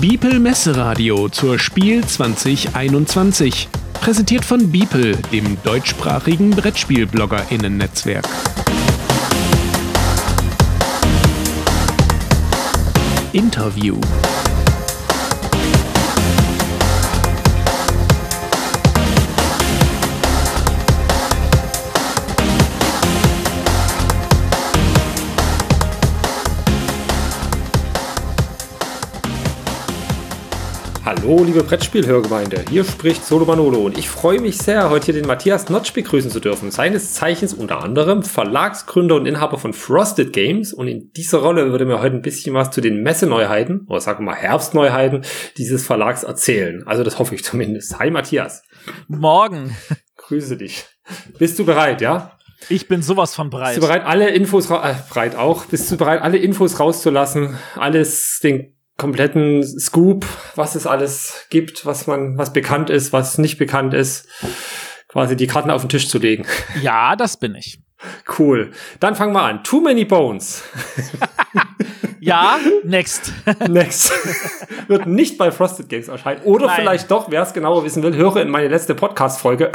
Biepel Messeradio zur Spiel 2021. Präsentiert von Biepel, dem deutschsprachigen Brettspiel-BloggerInnen-Netzwerk. Interview. Hallo, liebe Brettspielhörgemeinde, hier spricht Solo Manolo und ich freue mich sehr, heute hier den Matthias Notch begrüßen zu dürfen. Seines Zeichens unter anderem Verlagsgründer und Inhaber von Frosted Games und in dieser Rolle würde mir heute ein bisschen was zu den Messeneuheiten oder sagen wir mal Herbstneuheiten dieses Verlags erzählen. Also das hoffe ich zumindest. Hi Matthias. Morgen. Grüße dich. Bist du bereit, ja? Ich bin sowas von bereit. Bist du bereit, alle Infos, äh, bereit auch, bist du bereit, alle Infos rauszulassen, alles, den kompletten Scoop, was es alles gibt, was man, was bekannt ist, was nicht bekannt ist, quasi die Karten auf den Tisch zu legen. Ja, das bin ich. Cool. Dann fangen wir an. Too many bones. ja, next. next. Wird nicht bei Frosted Games erscheinen. Oder Nein. vielleicht doch, wer es genauer wissen will, höre in meine letzte Podcast-Folge.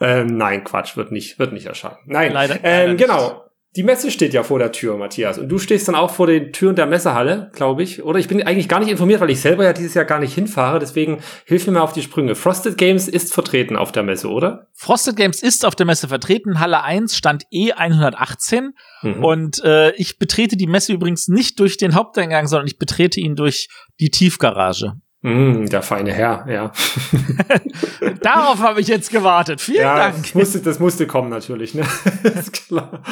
ähm, nein, Quatsch, wird nicht, wird nicht erscheinen. Nein, leider, ähm, leider genau. Die Messe steht ja vor der Tür, Matthias. Und du stehst dann auch vor den Türen der Messehalle, glaube ich. Oder ich bin eigentlich gar nicht informiert, weil ich selber ja dieses Jahr gar nicht hinfahre. Deswegen hilf mir mal auf die Sprünge. Frosted Games ist vertreten auf der Messe, oder? Frosted Games ist auf der Messe vertreten. Halle 1 stand E118. Mhm. Und äh, ich betrete die Messe übrigens nicht durch den Haupteingang, sondern ich betrete ihn durch die Tiefgarage. Mm, der feine Herr, ja. Darauf habe ich jetzt gewartet. Vielen ja, Dank. Das musste, das musste kommen natürlich, ne? ist klar.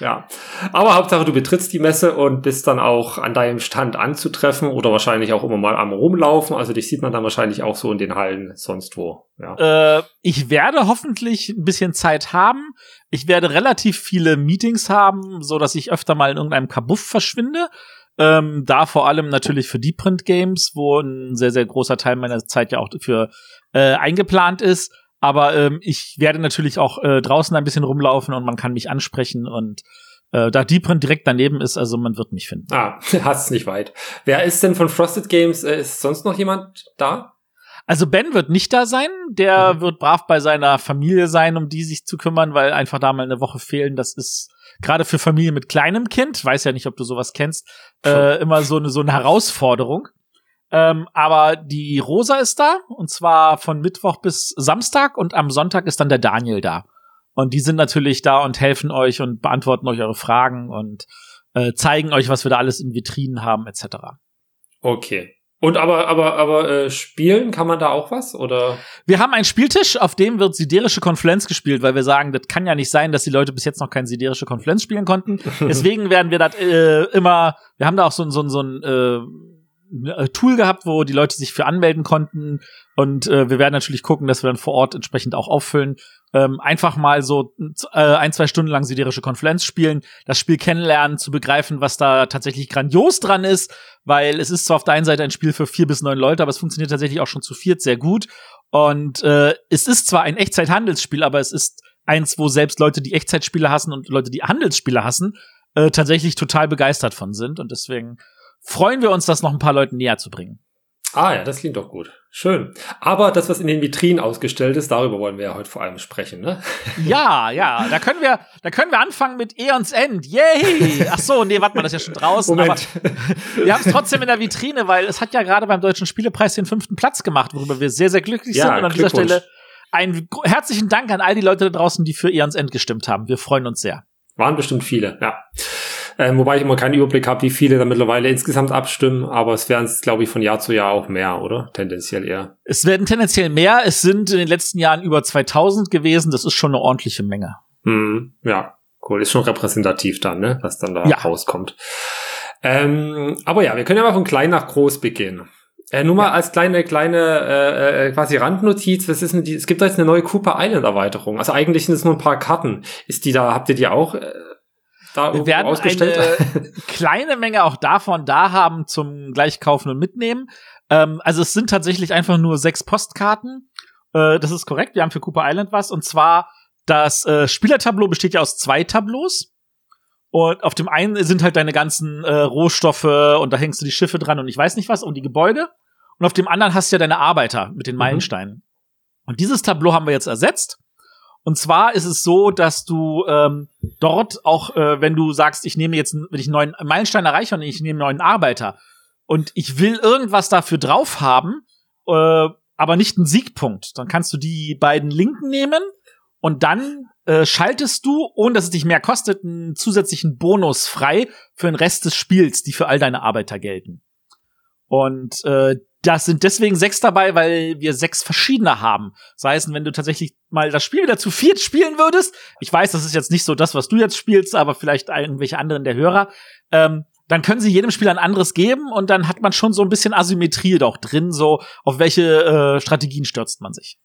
Ja. Aber Hauptsache, du betrittst die Messe und bist dann auch an deinem Stand anzutreffen oder wahrscheinlich auch immer mal am Rumlaufen. Also dich sieht man dann wahrscheinlich auch so in den Hallen sonst wo. Ja. Äh, ich werde hoffentlich ein bisschen Zeit haben. Ich werde relativ viele Meetings haben, so dass ich öfter mal in irgendeinem Kabuff verschwinde. Ähm, da vor allem natürlich für die Print Games, wo ein sehr, sehr großer Teil meiner Zeit ja auch für äh, eingeplant ist. Aber ähm, ich werde natürlich auch äh, draußen ein bisschen rumlaufen und man kann mich ansprechen und äh, da die Print direkt daneben ist, also man wird mich finden. Ah, hast nicht weit. Wer ist denn von Frosted Games? Äh, ist sonst noch jemand da? Also Ben wird nicht da sein, der mhm. wird brav bei seiner Familie sein, um die sich zu kümmern, weil einfach da mal eine Woche fehlen. Das ist gerade für Familien mit kleinem Kind, weiß ja nicht, ob du sowas kennst, äh, immer so eine, so eine Herausforderung. Ähm, aber die Rosa ist da und zwar von Mittwoch bis Samstag und am Sonntag ist dann der Daniel da. Und die sind natürlich da und helfen euch und beantworten euch eure Fragen und äh, zeigen euch, was wir da alles in Vitrinen haben, etc. Okay. Und aber, aber, aber äh, spielen kann man da auch was? Oder? Wir haben einen Spieltisch, auf dem wird siderische Konfluenz gespielt, weil wir sagen, das kann ja nicht sein, dass die Leute bis jetzt noch kein siderische Konfluenz spielen konnten. Deswegen werden wir das äh, immer, wir haben da auch so, so, so ein äh, äh, Tool gehabt, wo die Leute sich für anmelden konnten. Und äh, wir werden natürlich gucken, dass wir dann vor Ort entsprechend auch auffüllen. Ähm, einfach mal so äh, ein, zwei Stunden lang siderische Konfluenz spielen, das Spiel kennenlernen, zu begreifen, was da tatsächlich grandios dran ist, weil es ist zwar auf der einen Seite ein Spiel für vier bis neun Leute, aber es funktioniert tatsächlich auch schon zu viert sehr gut. Und äh, es ist zwar ein Echtzeithandelsspiel, aber es ist eins, wo selbst Leute, die Echtzeitspiele hassen und Leute, die Handelsspiele hassen, äh, tatsächlich total begeistert von sind. Und deswegen freuen wir uns, das noch ein paar Leuten näher zu bringen. Ah ja, das klingt doch gut. Schön. Aber das, was in den Vitrinen ausgestellt ist, darüber wollen wir ja heute vor allem sprechen, ne? Ja, ja. Da können wir, da können wir anfangen mit Eons End. Yay! Ach so, nee, warte mal, das ist ja schon draußen. Moment. Aber wir haben es trotzdem in der Vitrine, weil es hat ja gerade beim Deutschen Spielepreis den fünften Platz gemacht, worüber wir sehr, sehr glücklich ja, sind. Und an dieser Stelle einen herzlichen Dank an all die Leute da draußen, die für Eons End gestimmt haben. Wir freuen uns sehr. Waren bestimmt viele, ja. Ähm, wobei ich immer keinen Überblick habe, wie viele da mittlerweile insgesamt abstimmen, aber es werden es, glaube ich, von Jahr zu Jahr auch mehr, oder? Tendenziell eher. Es werden tendenziell mehr. Es sind in den letzten Jahren über 2000 gewesen. Das ist schon eine ordentliche Menge. Hm, ja, cool. Ist schon repräsentativ dann, ne? Was dann da ja. rauskommt. Ähm, aber ja, wir können ja mal von klein nach groß beginnen. Äh, nur mal ja. als kleine, kleine äh, äh, quasi Randnotiz, was ist denn die, es gibt da jetzt eine neue Cooper Island Erweiterung. Also eigentlich sind es nur ein paar Karten. Ist die da, habt ihr die auch äh, da wir werden eine kleine Menge auch davon da haben zum Gleichkaufen und Mitnehmen. Ähm, also es sind tatsächlich einfach nur sechs Postkarten. Äh, das ist korrekt. Wir haben für Cooper Island was. Und zwar das äh, Spielertableau besteht ja aus zwei Tableaus. Und auf dem einen sind halt deine ganzen äh, Rohstoffe und da hängst du die Schiffe dran und ich weiß nicht was und die Gebäude. Und auf dem anderen hast du ja deine Arbeiter mit den mhm. Meilensteinen. Mhm. Und dieses Tableau haben wir jetzt ersetzt. Und zwar ist es so, dass du ähm, dort auch, äh, wenn du sagst, ich nehme jetzt, wenn ich einen neuen Meilenstein erreiche und ich nehme einen neuen Arbeiter und ich will irgendwas dafür drauf haben, äh, aber nicht einen Siegpunkt, dann kannst du die beiden Linken nehmen und dann äh, schaltest du, ohne dass es dich mehr kostet, einen zusätzlichen Bonus frei für den Rest des Spiels, die für all deine Arbeiter gelten. Und äh, das sind deswegen sechs dabei, weil wir sechs verschiedene haben. Das heißt, wenn du tatsächlich mal das Spiel wieder zu viert spielen würdest, ich weiß, das ist jetzt nicht so das, was du jetzt spielst, aber vielleicht irgendwelche anderen der Hörer, ähm, dann können sie jedem Spieler ein anderes geben und dann hat man schon so ein bisschen Asymmetrie doch drin, so auf welche äh, Strategien stürzt man sich.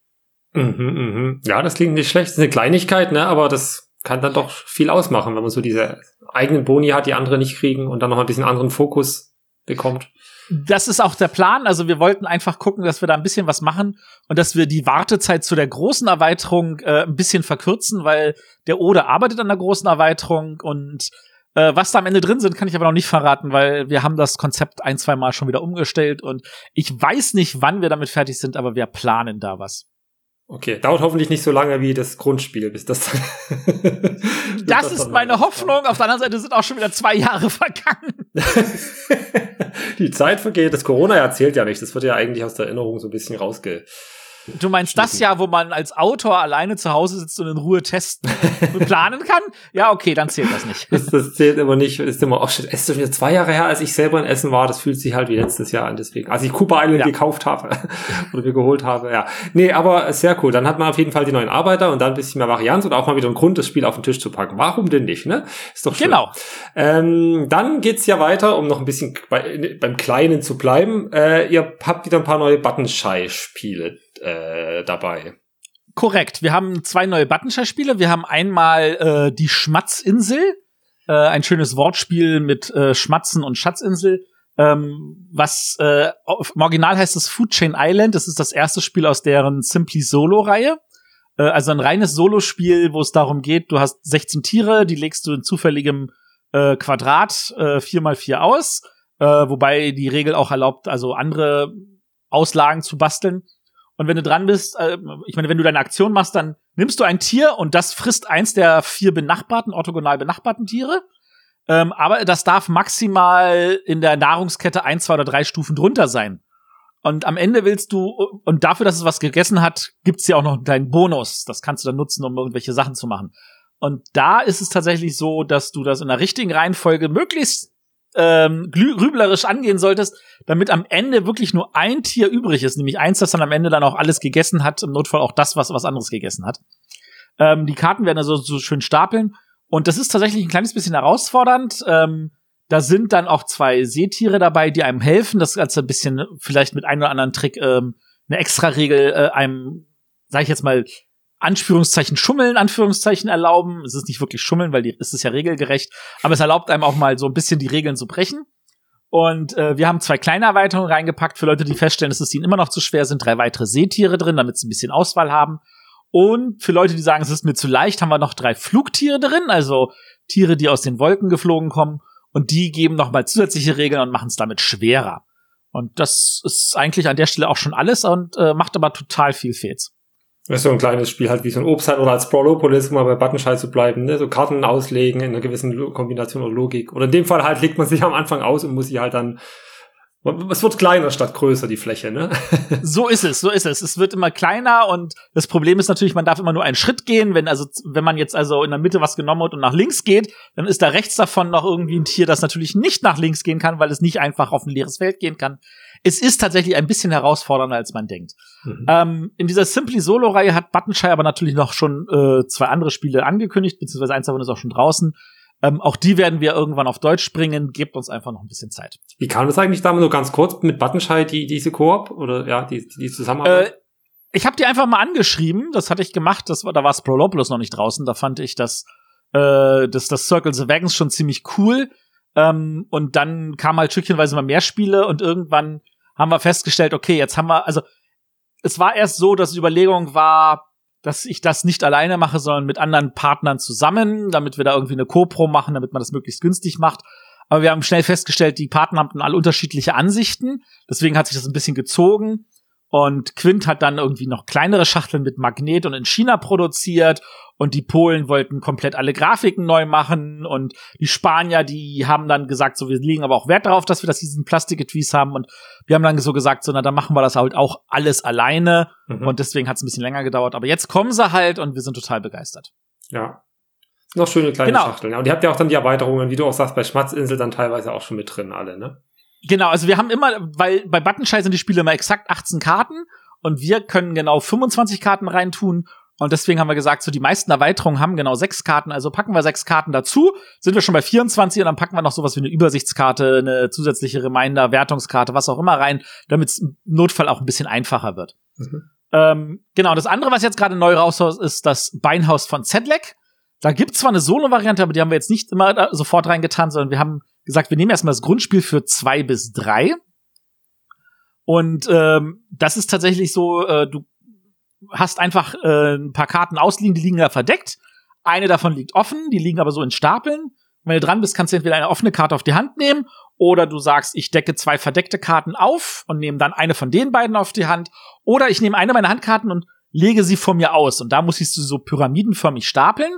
Mhm, mh. Ja, das klingt nicht schlecht. Das ist eine Kleinigkeit, ne? aber das kann dann doch viel ausmachen, wenn man so diese eigenen Boni hat, die andere nicht kriegen und dann noch ein bisschen anderen Fokus bekommt. Das ist auch der Plan. Also wir wollten einfach gucken, dass wir da ein bisschen was machen und dass wir die Wartezeit zu der großen Erweiterung äh, ein bisschen verkürzen, weil der Ode arbeitet an der großen Erweiterung und äh, was da am Ende drin sind, kann ich aber noch nicht verraten, weil wir haben das Konzept ein, zwei Mal schon wieder umgestellt und ich weiß nicht, wann wir damit fertig sind, aber wir planen da was. Okay, dauert hoffentlich nicht so lange wie das Grundspiel, bis das dann. das, das ist meine Hoffnung. Auf der anderen Seite sind auch schon wieder zwei Jahre vergangen. Die Zeit vergeht. Das Corona erzählt ja nicht. Das wird ja eigentlich aus der Erinnerung so ein bisschen rausge Du meinst das Jahr, wo man als Autor alleine zu Hause sitzt und in Ruhe testen planen kann? Ja, okay, dann zählt das nicht. Das, das zählt immer nicht. Ist immer auch schon, es ist schon wieder zwei Jahre her, als ich selber in Essen war. Das fühlt sich halt wie letztes Jahr an, deswegen. Als ich Cooper Island ja. gekauft habe oder mir geholt habe, ja. Nee, aber sehr cool. Dann hat man auf jeden Fall die neuen Arbeiter und dann ein bisschen mehr Varianz und auch mal wieder einen Grund, das Spiel auf den Tisch zu packen. Warum denn nicht, ne? Ist doch schön. Genau. Ähm, dann geht's ja weiter, um noch ein bisschen bei, beim Kleinen zu bleiben. Äh, ihr habt wieder ein paar neue Buttonschei-Spiele äh, dabei. Korrekt. Wir haben zwei neue Buttonshare-Spiele. Wir haben einmal äh, die Schmatzinsel, äh, ein schönes Wortspiel mit äh, Schmatzen und Schatzinsel. Ähm, was äh, im Original heißt es Food Chain Island. Das ist das erste Spiel aus deren Simply Solo-Reihe. Äh, also ein reines Solo-Spiel, wo es darum geht, du hast 16 Tiere, die legst du in zufälligem äh, Quadrat äh, 4x4 aus, äh, wobei die Regel auch erlaubt, also andere Auslagen zu basteln. Und wenn du dran bist, äh, ich meine, wenn du deine Aktion machst, dann nimmst du ein Tier und das frisst eins der vier benachbarten, orthogonal benachbarten Tiere. Ähm, aber das darf maximal in der Nahrungskette ein, zwei oder drei Stufen drunter sein. Und am Ende willst du, und dafür, dass es was gegessen hat, gibt's ja auch noch einen kleinen Bonus. Das kannst du dann nutzen, um irgendwelche Sachen zu machen. Und da ist es tatsächlich so, dass du das in der richtigen Reihenfolge möglichst ähm, grüblerisch angehen solltest, damit am Ende wirklich nur ein Tier übrig ist, nämlich eins, das dann am Ende dann auch alles gegessen hat, im Notfall auch das, was was anderes gegessen hat. Ähm, die Karten werden also so schön stapeln und das ist tatsächlich ein kleines bisschen herausfordernd. Ähm, da sind dann auch zwei Seetiere dabei, die einem helfen, das Ganze ein bisschen vielleicht mit einem oder anderen Trick ähm, eine extra Regel äh, einem, sag ich jetzt mal, Anführungszeichen Schummeln, Anführungszeichen erlauben. Es ist nicht wirklich Schummeln, weil die, es ist ja regelgerecht, aber es erlaubt einem auch mal so ein bisschen die Regeln zu brechen. Und äh, wir haben zwei kleine Erweiterungen reingepackt für Leute, die feststellen, dass es ihnen immer noch zu schwer sind. Drei weitere Seetiere drin, damit sie ein bisschen Auswahl haben. Und für Leute, die sagen, es ist mir zu leicht, haben wir noch drei Flugtiere drin, also Tiere, die aus den Wolken geflogen kommen. Und die geben noch mal zusätzliche Regeln und machen es damit schwerer. Und das ist eigentlich an der Stelle auch schon alles und äh, macht aber total viel Fets. Das ist so ein kleines Spiel halt wie so ein Obst oder als Brawlopolis, um mal bei Buttonschei zu bleiben, ne? so Karten auslegen in einer gewissen Kombination oder Logik. Oder in dem Fall halt legt man sich am Anfang aus und muss sie halt dann es wird kleiner statt größer, die Fläche, ne? so ist es, so ist es. Es wird immer kleiner und das Problem ist natürlich, man darf immer nur einen Schritt gehen. Wenn also, wenn man jetzt also in der Mitte was genommen hat und nach links geht, dann ist da rechts davon noch irgendwie ein Tier, das natürlich nicht nach links gehen kann, weil es nicht einfach auf ein leeres Feld gehen kann. Es ist tatsächlich ein bisschen herausfordernder, als man denkt. Mhm. Ähm, in dieser Simply Solo-Reihe hat Buttonshire aber natürlich noch schon äh, zwei andere Spiele angekündigt, beziehungsweise eins davon ist auch schon draußen. Ähm, auch die werden wir irgendwann auf Deutsch bringen. Gebt uns einfach noch ein bisschen Zeit. Wie kam das eigentlich damals nur ganz kurz mit Buttonschei, die, diese Koop oder ja, die, die Zusammenarbeit? Äh, ich habe die einfach mal angeschrieben. Das hatte ich gemacht. Das war, da war Sprolopolis noch nicht draußen. Da fand ich das, äh, das, das Circle the Wagons schon ziemlich cool. Ähm, und dann kam halt stückchenweise mal mehr Spiele und irgendwann haben wir festgestellt, okay, jetzt haben wir, also es war erst so, dass die Überlegung war, dass ich das nicht alleine mache, sondern mit anderen Partnern zusammen, damit wir da irgendwie eine Co-Pro machen, damit man das möglichst günstig macht. Aber wir haben schnell festgestellt, die Partner hatten alle unterschiedliche Ansichten. Deswegen hat sich das ein bisschen gezogen. Und Quint hat dann irgendwie noch kleinere Schachteln mit Magnet und in China produziert. Und die Polen wollten komplett alle Grafiken neu machen. Und die Spanier, die haben dann gesagt, so, wir legen aber auch Wert darauf, dass wir das diesen Plastiketwies haben. Und wir haben dann so gesagt, so, na, dann machen wir das halt auch alles alleine. Mhm. Und deswegen hat es ein bisschen länger gedauert. Aber jetzt kommen sie halt und wir sind total begeistert. Ja. Noch schöne kleine genau. Schachteln. Und ihr habt ja auch dann die Erweiterungen, wie du auch sagst, bei Schmatzinsel dann teilweise auch schon mit drin, alle, ne? Genau, also wir haben immer, weil bei Buttonschei sind die Spiele immer exakt 18 Karten und wir können genau 25 Karten reintun. Und deswegen haben wir gesagt, so die meisten Erweiterungen haben genau sechs Karten, also packen wir sechs Karten dazu, sind wir schon bei 24 und dann packen wir noch sowas wie eine Übersichtskarte, eine zusätzliche Reminder, Wertungskarte, was auch immer rein, damit es im Notfall auch ein bisschen einfacher wird. Mhm. Ähm, genau, das andere, was jetzt gerade neu raus ist, das Beinhaus von Zedlek. Da gibt's zwar eine Solo-Variante, aber die haben wir jetzt nicht immer sofort reingetan, sondern wir haben gesagt, wir nehmen erstmal das Grundspiel für zwei bis drei. Und ähm, das ist tatsächlich so, äh, du hast einfach äh, ein paar Karten ausliegen, die liegen da verdeckt. Eine davon liegt offen, die liegen aber so in Stapeln. Wenn du dran bist, kannst du entweder eine offene Karte auf die Hand nehmen oder du sagst, ich decke zwei verdeckte Karten auf und nehme dann eine von den beiden auf die Hand. Oder ich nehme eine meiner Handkarten und lege sie vor mir aus. Und da muss ich sie so pyramidenförmig stapeln.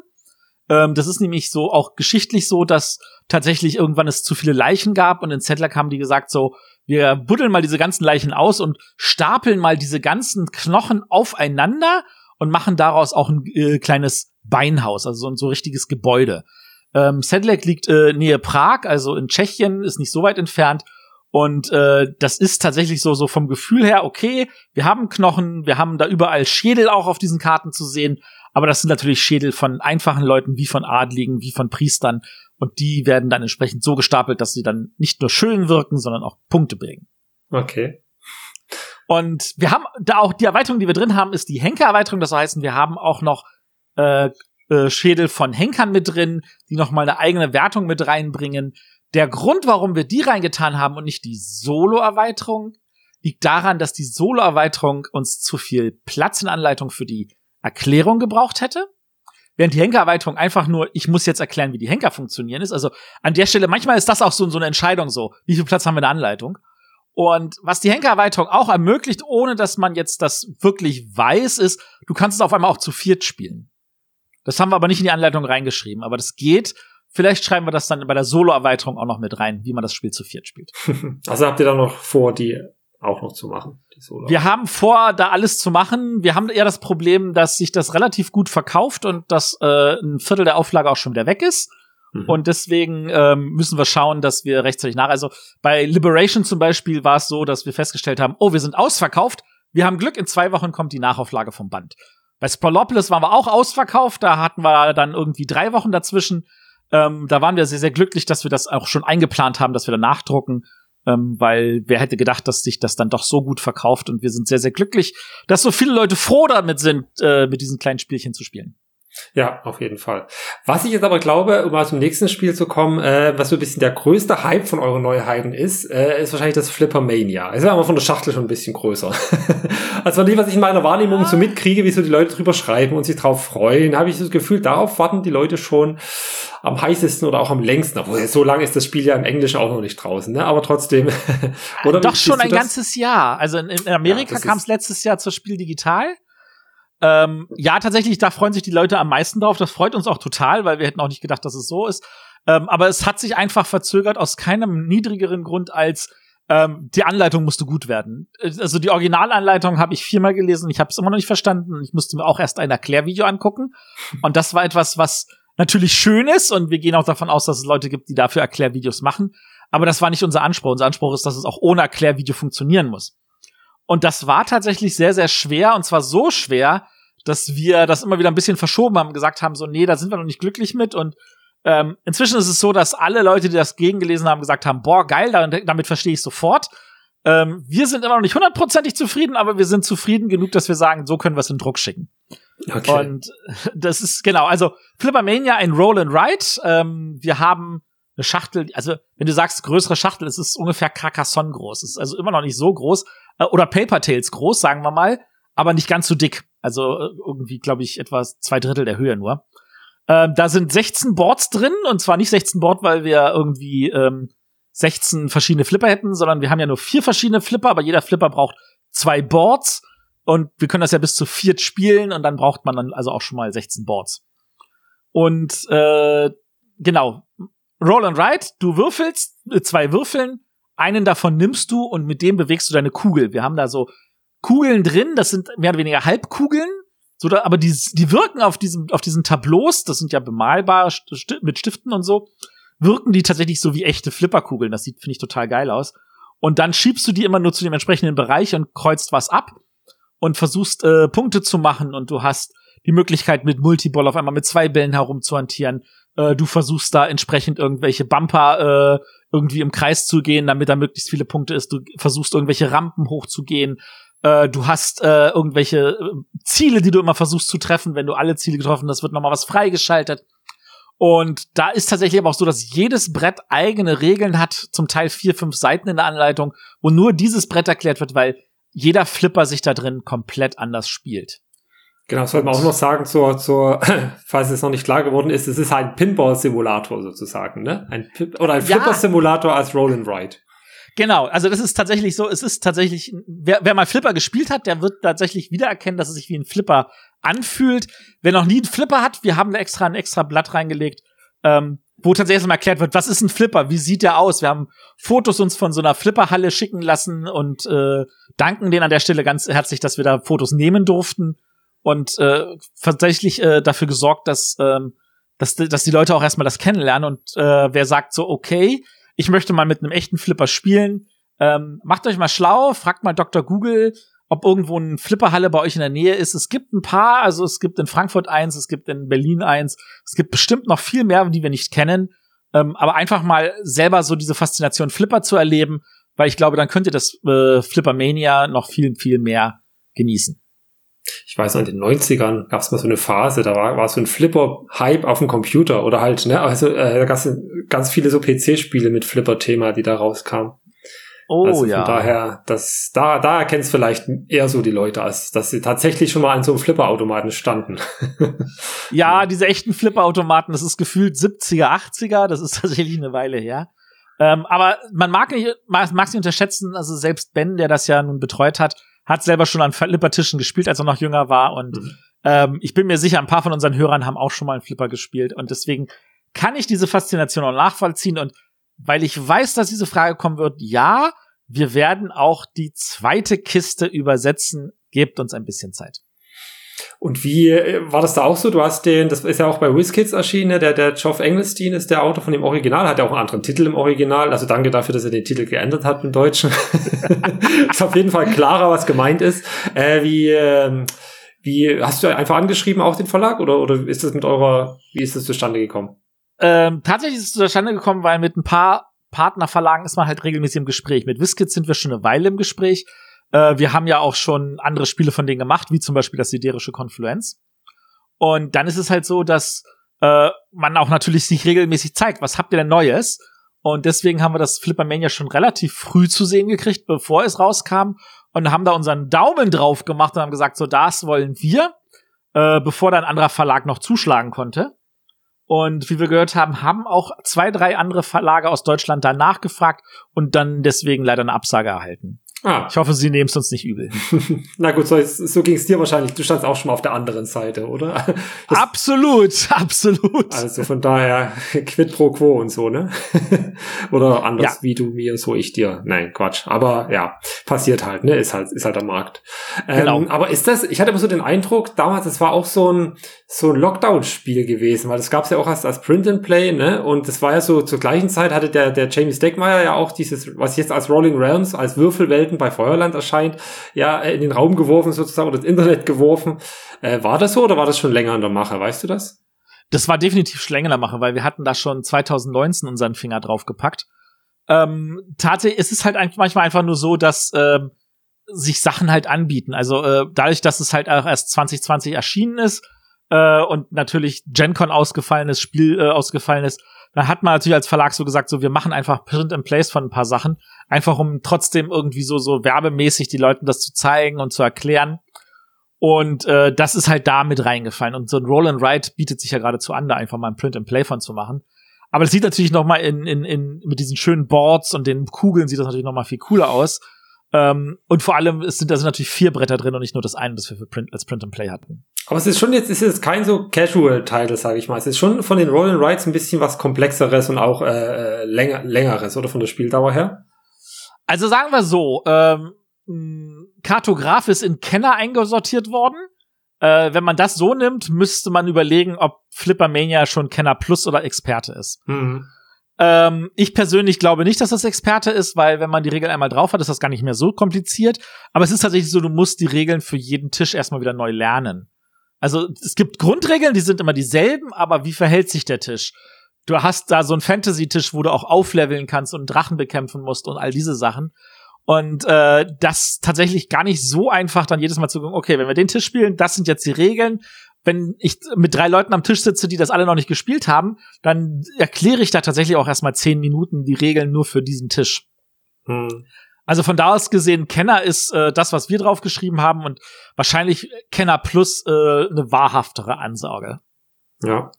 Ähm, das ist nämlich so auch geschichtlich so, dass tatsächlich irgendwann es zu viele Leichen gab und in Settler haben die gesagt so, wir buddeln mal diese ganzen Leichen aus und stapeln mal diese ganzen Knochen aufeinander und machen daraus auch ein äh, kleines Beinhaus, also so ein so richtiges Gebäude. Ähm, Sedlec liegt äh, nähe Prag, also in Tschechien, ist nicht so weit entfernt. Und äh, das ist tatsächlich so, so vom Gefühl her, okay, wir haben Knochen, wir haben da überall Schädel auch auf diesen Karten zu sehen, aber das sind natürlich Schädel von einfachen Leuten, wie von Adligen, wie von Priestern. Und die werden dann entsprechend so gestapelt, dass sie dann nicht nur schön wirken, sondern auch Punkte bringen. Okay. Und wir haben da auch die Erweiterung, die wir drin haben, ist die Henker-Erweiterung. Das heißt, wir haben auch noch äh, äh, Schädel von Henkern mit drin, die noch mal eine eigene Wertung mit reinbringen. Der Grund, warum wir die reingetan haben und nicht die Solo-Erweiterung, liegt daran, dass die Solo-Erweiterung uns zu viel Platz in Anleitung für die Erklärung gebraucht hätte. Während die Henkererweiterung einfach nur, ich muss jetzt erklären, wie die Henker funktionieren ist. Also an der Stelle, manchmal ist das auch so, so eine Entscheidung so. Wie viel Platz haben wir in der Anleitung? Und was die Henkererweiterung auch ermöglicht, ohne dass man jetzt das wirklich weiß, ist, du kannst es auf einmal auch zu viert spielen. Das haben wir aber nicht in die Anleitung reingeschrieben, aber das geht. Vielleicht schreiben wir das dann bei der Solo-Erweiterung auch noch mit rein, wie man das Spiel zu viert spielt. Also habt ihr da noch vor, die auch noch zu machen. Wir haben vor, da alles zu machen. Wir haben eher das Problem, dass sich das relativ gut verkauft und dass äh, ein Viertel der Auflage auch schon wieder weg ist. Mhm. Und deswegen ähm, müssen wir schauen, dass wir rechtzeitig nach. Also bei Liberation zum Beispiel war es so, dass wir festgestellt haben, oh, wir sind ausverkauft. Wir haben Glück, in zwei Wochen kommt die Nachauflage vom Band. Bei Sprawlopolis waren wir auch ausverkauft. Da hatten wir dann irgendwie drei Wochen dazwischen. Ähm, da waren wir sehr, sehr glücklich, dass wir das auch schon eingeplant haben, dass wir da nachdrucken ähm, weil wer hätte gedacht, dass sich das dann doch so gut verkauft und wir sind sehr, sehr glücklich, dass so viele Leute froh damit sind, äh, mit diesen kleinen Spielchen zu spielen. Ja, auf jeden Fall. Was ich jetzt aber glaube, um mal zum nächsten Spiel zu kommen, äh, was so ein bisschen der größte Hype von euren Neuheiten ist, äh, ist wahrscheinlich das Flipper Mania. Es ist aber von der Schachtel schon ein bisschen größer. also von dem, was ich in meiner Wahrnehmung so mitkriege, wie so die Leute drüber schreiben und sich drauf freuen, habe ich das Gefühl, darauf warten die Leute schon am heißesten oder auch am längsten. Obwohl, so lange ist das Spiel ja im Englischen auch noch nicht draußen, ne? Aber trotzdem. oder Doch schon ein ganzes Jahr. Also in, in Amerika ja, kam es letztes Jahr zur Spiel digital. Ähm, ja, tatsächlich, da freuen sich die Leute am meisten drauf. Das freut uns auch total, weil wir hätten auch nicht gedacht, dass es so ist. Ähm, aber es hat sich einfach verzögert aus keinem niedrigeren Grund als ähm, die Anleitung musste gut werden. Also die Originalanleitung habe ich viermal gelesen. Ich habe es immer noch nicht verstanden. Ich musste mir auch erst ein Erklärvideo angucken. Und das war etwas, was natürlich schön ist. Und wir gehen auch davon aus, dass es Leute gibt, die dafür Erklärvideos machen. Aber das war nicht unser Anspruch. Unser Anspruch ist, dass es auch ohne Erklärvideo funktionieren muss. Und das war tatsächlich sehr, sehr schwer. Und zwar so schwer, dass wir das immer wieder ein bisschen verschoben haben, gesagt haben, so, nee, da sind wir noch nicht glücklich mit. Und ähm, inzwischen ist es so, dass alle Leute, die das gegengelesen haben, gesagt haben, boah, geil, damit verstehe ich sofort. Ähm, wir sind immer noch nicht hundertprozentig zufrieden, aber wir sind zufrieden genug, dass wir sagen, so können wir es in Druck schicken. Okay. Und das ist genau, also Flippermania ein Roll and Ride. Ähm, wir haben eine Schachtel, also wenn du sagst größere Schachtel, es ist ungefähr Carcassonne groß. Es ist also immer noch nicht so groß, äh, oder Paper Tales groß, sagen wir mal. aber nicht ganz so dick. Also äh, irgendwie, glaube ich, etwas zwei Drittel der Höhe nur. Ähm, da sind 16 Boards drin und zwar nicht 16 Board, weil wir irgendwie ähm, 16 verschiedene Flipper hätten, sondern wir haben ja nur vier verschiedene Flipper, aber jeder Flipper braucht zwei Boards und wir können das ja bis zu viert spielen und dann braucht man dann also auch schon mal 16 Boards. Und äh, genau, Roll and Ride, du würfelst äh, zwei Würfeln, einen davon nimmst du und mit dem bewegst du deine Kugel. Wir haben da so Kugeln drin, das sind mehr oder weniger Halbkugeln, so da, aber die, die wirken auf diesem auf diesen Tableaus, das sind ja bemalbar st mit Stiften und so, wirken die tatsächlich so wie echte Flipperkugeln. Das sieht finde ich total geil aus. Und dann schiebst du die immer nur zu dem entsprechenden Bereich und kreuzt was ab und versuchst äh, Punkte zu machen und du hast die Möglichkeit mit Multiball auf einmal mit zwei Bällen herumzuhantieren. Äh, du versuchst da entsprechend irgendwelche Bumper äh, irgendwie im Kreis zu gehen, damit da möglichst viele Punkte ist. Du versuchst irgendwelche Rampen hochzugehen. Äh, du hast äh, irgendwelche äh, Ziele, die du immer versuchst zu treffen. Wenn du alle Ziele getroffen hast, wird nochmal was freigeschaltet. Und da ist tatsächlich aber auch so, dass jedes Brett eigene Regeln hat, zum Teil vier, fünf Seiten in der Anleitung, wo nur dieses Brett erklärt wird, weil jeder Flipper sich da drin komplett anders spielt. Genau, das sollte man auch noch sagen, zur, zur, falls es noch nicht klar geworden ist, es ist ein Pinball-Simulator sozusagen, ne? Ein oder ein Flipper-Simulator ja. als Roll and Ride. Genau, also das ist tatsächlich so, es ist tatsächlich, wer, wer mal Flipper gespielt hat, der wird tatsächlich wiedererkennen, dass es sich wie ein Flipper anfühlt. Wer noch nie einen Flipper hat, wir haben da extra ein extra Blatt reingelegt, ähm, wo tatsächlich mal erklärt wird, was ist ein Flipper, wie sieht der aus? Wir haben Fotos uns von so einer Flipperhalle schicken lassen und äh, danken denen an der Stelle ganz herzlich, dass wir da Fotos nehmen durften und äh, tatsächlich äh, dafür gesorgt, dass, ähm, dass, dass die Leute auch erstmal das kennenlernen und äh, wer sagt so, okay, ich möchte mal mit einem echten Flipper spielen, ähm, macht euch mal schlau, fragt mal Dr. Google, ob irgendwo eine Flipperhalle bei euch in der Nähe ist. Es gibt ein paar, also es gibt in Frankfurt eins, es gibt in Berlin eins, es gibt bestimmt noch viel mehr, die wir nicht kennen. Ähm, aber einfach mal selber so diese Faszination Flipper zu erleben, weil ich glaube, dann könnt ihr das äh, Flippermania noch viel, viel mehr genießen ich weiß noch, in den 90ern gab es mal so eine Phase, da war, war so ein Flipper-Hype auf dem Computer oder halt, ne, also äh, da gab es ganz viele so PC-Spiele mit Flipper-Thema, die da rauskamen. Oh also von ja. daher, das, da, da erkennt es vielleicht eher so die Leute, als dass sie tatsächlich schon mal an so einem Flipper-Automaten standen. ja, diese echten Flipper-Automaten, das ist gefühlt 70er, 80er, das ist tatsächlich eine Weile her. Ähm, aber man mag nicht, mag, mag sie unterschätzen, also selbst Ben, der das ja nun betreut hat, hat selber schon an Flippertischen gespielt, als er noch jünger war. Und mhm. ähm, ich bin mir sicher, ein paar von unseren Hörern haben auch schon mal einen Flipper gespielt. Und deswegen kann ich diese Faszination auch nachvollziehen. Und weil ich weiß, dass diese Frage kommen wird, ja, wir werden auch die zweite Kiste übersetzen. Gebt uns ein bisschen Zeit. Und wie äh, war das da auch so? Du hast den, das ist ja auch bei WizKids erschienen, der, der Geoff Engelstein ist der Autor von dem Original, hat ja auch einen anderen Titel im Original. Also danke dafür, dass er den Titel geändert hat im Deutschen. ist auf jeden Fall klarer, was gemeint ist. Äh, wie, äh, wie, hast du einfach angeschrieben auch den Verlag oder, oder ist das mit eurer, wie ist das zustande gekommen? Ähm, tatsächlich ist es zustande gekommen, weil mit ein paar Partnerverlagen ist man halt regelmäßig im Gespräch. Mit WizKids sind wir schon eine Weile im Gespräch. Äh, wir haben ja auch schon andere Spiele von denen gemacht, wie zum Beispiel das siderische Konfluenz. Und dann ist es halt so, dass äh, man auch natürlich sich regelmäßig zeigt, was habt ihr denn Neues? Und deswegen haben wir das Flippermania schon relativ früh zu sehen gekriegt, bevor es rauskam. Und haben da unseren Daumen drauf gemacht und haben gesagt, so das wollen wir, äh, bevor dann ein anderer Verlag noch zuschlagen konnte. Und wie wir gehört haben, haben auch zwei, drei andere Verlage aus Deutschland danach gefragt und dann deswegen leider eine Absage erhalten. Ah. Ich hoffe, Sie nehmen es uns nicht übel. Na gut, so, so ging es dir wahrscheinlich. Du standst auch schon mal auf der anderen Seite, oder? Das, absolut, absolut. Also von daher quid pro quo und so, ne? oder anders, ja. wie du mir, so ich dir. Nein, Quatsch. Aber ja, passiert halt, ne? Ist halt, ist halt der Markt. Ähm, genau. Aber ist das, ich hatte immer so den Eindruck, damals, es war auch so ein, so ein Lockdown-Spiel gewesen, weil das gab es ja auch erst als Print and Play, ne? Und das war ja so, zur gleichen Zeit hatte der, der Jamie Stegmaier ja auch dieses, was jetzt als Rolling Realms, als Würfelwelten bei Feuerland erscheint, ja, in den Raum geworfen sozusagen oder ins Internet geworfen. Äh, war das so oder war das schon länger in der Mache? Weißt du das? Das war definitiv schon länger in der Mache, weil wir hatten da schon 2019 unseren Finger drauf gepackt. Ähm, tatsächlich, es ist halt manchmal einfach nur so, dass, ähm, sich Sachen halt anbieten. Also äh, dadurch, dass es halt auch erst 2020 erschienen ist, äh, und natürlich GenCon ausgefallen ist, Spiel äh, ausgefallen ist, dann hat man natürlich als Verlag so gesagt, so wir machen einfach Print and Place von ein paar Sachen, einfach um trotzdem irgendwie so so werbemäßig die Leuten das zu zeigen und zu erklären. Und äh, das ist halt da mit reingefallen. Und so ein Roll and Write bietet sich ja geradezu an, da einfach mal ein Print and Play von zu machen. Aber das sieht natürlich noch mal in, in, in, mit diesen schönen Boards und den Kugeln sieht das natürlich noch mal viel cooler aus. Ähm, und vor allem es sind da sind natürlich vier Bretter drin und nicht nur das eine, das wir für Print, als Print and Play hatten. Aber es ist schon jetzt, ist jetzt kein so Casual-Title, sage ich mal. Es ist schon von den Roll and Rides ein bisschen was komplexeres und auch äh, äh länger, längeres, oder von der Spieldauer her? Also sagen wir so, ähm, Kartograf ist in Kenner eingesortiert worden. Äh, wenn man das so nimmt, müsste man überlegen, ob Flippermania schon Kenner Plus oder Experte ist. Mhm. Ähm, ich persönlich glaube nicht, dass das Experte ist, weil wenn man die Regeln einmal drauf hat, ist das gar nicht mehr so kompliziert. Aber es ist tatsächlich so, du musst die Regeln für jeden Tisch erstmal wieder neu lernen. Also es gibt Grundregeln, die sind immer dieselben, aber wie verhält sich der Tisch? Du hast da so einen Fantasy-Tisch, wo du auch aufleveln kannst und Drachen bekämpfen musst und all diese Sachen. Und äh, das tatsächlich gar nicht so einfach, dann jedes Mal zu gucken, okay, wenn wir den Tisch spielen, das sind jetzt die Regeln wenn ich mit drei Leuten am Tisch sitze, die das alle noch nicht gespielt haben, dann erkläre ich da tatsächlich auch erstmal zehn Minuten die Regeln nur für diesen Tisch. Hm. Also von da aus gesehen, Kenner ist äh, das, was wir drauf geschrieben haben und wahrscheinlich Kenner plus äh, eine wahrhaftere Ansage. Ja.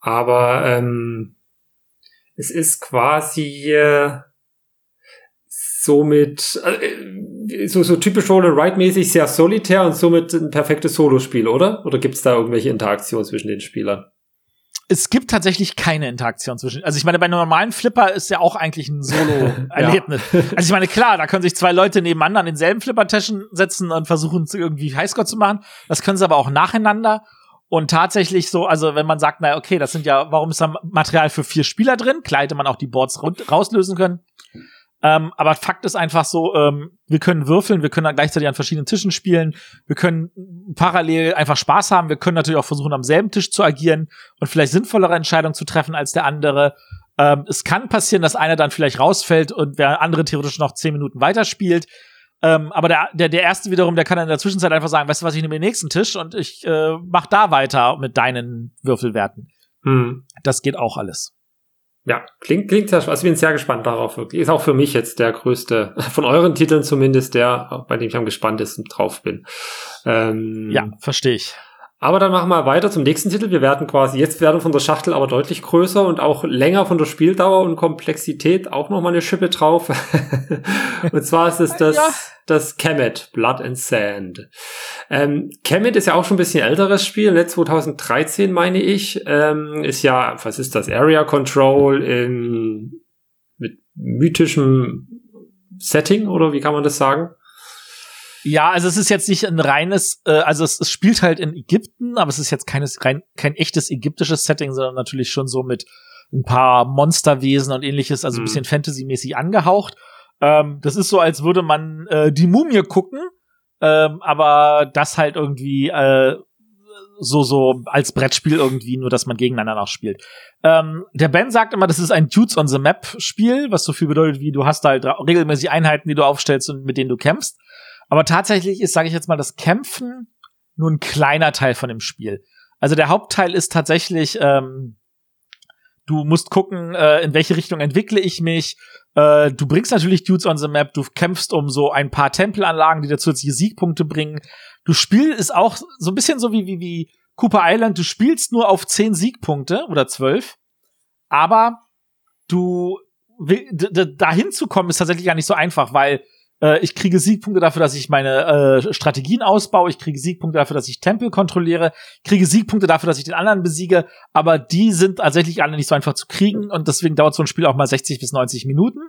Aber ähm, es ist quasi äh, somit äh, so, so typisch Roll and Ride mäßig sehr solitär und somit ein perfektes Solospiel, oder? Oder gibt es da irgendwelche Interaktionen zwischen den Spielern? Es gibt tatsächlich keine Interaktion zwischen. Also ich meine, bei einem normalen Flipper ist ja auch eigentlich ein Solo-Erlebnis. ja. Also ich meine, klar, da können sich zwei Leute nebeneinander an denselben Flippertaschen setzen und versuchen irgendwie Highscore zu machen. Das können sie aber auch nacheinander. Und tatsächlich so, also wenn man sagt, na okay, das sind ja, warum ist da Material für vier Spieler drin? Klar hätte man auch die Boards rauslösen können. Ähm, aber Fakt ist einfach so, ähm, wir können würfeln, wir können dann gleichzeitig an verschiedenen Tischen spielen, wir können parallel einfach Spaß haben, wir können natürlich auch versuchen, am selben Tisch zu agieren und vielleicht sinnvollere Entscheidungen zu treffen als der andere. Ähm, es kann passieren, dass einer dann vielleicht rausfällt und der andere theoretisch noch zehn Minuten weiterspielt. Ähm, aber der, der, der erste wiederum, der kann dann in der Zwischenzeit einfach sagen, weißt du was, ich nehme den nächsten Tisch und ich äh, mach da weiter mit deinen Würfelwerten. Hm. Das geht auch alles. Ja, klingt, klingt sehr, also ich bin sehr gespannt darauf wirklich. Ist auch für mich jetzt der größte, von euren Titeln zumindest, der, bei dem ich am gespanntesten drauf bin. Ähm, ja, verstehe ich. Aber dann machen wir weiter zum nächsten Titel. Wir werden quasi, jetzt werden von der Schachtel aber deutlich größer und auch länger von der Spieldauer und Komplexität auch nochmal eine Schippe drauf. und zwar ist es das, ja. das Kemet, Blood and Sand. Ähm, Kemet ist ja auch schon ein bisschen älteres Spiel, ne? 2013 meine ich. Ähm, ist ja, was ist das? Area Control in, mit mythischem Setting oder wie kann man das sagen? Ja, also es ist jetzt nicht ein reines, äh, also es, es spielt halt in Ägypten, aber es ist jetzt keines, rein, kein echtes ägyptisches Setting, sondern natürlich schon so mit ein paar Monsterwesen und ähnliches, also ein mhm. bisschen Fantasy-mäßig angehaucht. Ähm, das ist so, als würde man äh, die Mumie gucken, ähm, aber das halt irgendwie äh, so so als Brettspiel irgendwie, nur dass man gegeneinander noch spielt. Ähm, der Ben sagt immer, das ist ein Dudes on the Map Spiel, was so viel bedeutet wie du hast halt regelmäßig Einheiten, die du aufstellst und mit denen du kämpfst. Aber tatsächlich ist, sage ich jetzt mal, das Kämpfen nur ein kleiner Teil von dem Spiel. Also der Hauptteil ist tatsächlich, ähm, du musst gucken, äh, in welche Richtung entwickle ich mich. Äh, du bringst natürlich Dudes on the Map, du kämpfst um so ein paar Tempelanlagen, die dir zusätzliche Siegpunkte bringen. Du spielst ist auch so ein bisschen so wie, wie, wie Cooper Island, du spielst nur auf zehn Siegpunkte oder zwölf, aber du dahin zu kommen ist tatsächlich gar nicht so einfach, weil äh, ich kriege Siegpunkte dafür, dass ich meine äh, Strategien ausbaue. Ich kriege Siegpunkte dafür, dass ich Tempel kontrolliere. Kriege Siegpunkte dafür, dass ich den anderen besiege. Aber die sind tatsächlich alle nicht so einfach zu kriegen. Und deswegen dauert so ein Spiel auch mal 60 bis 90 Minuten.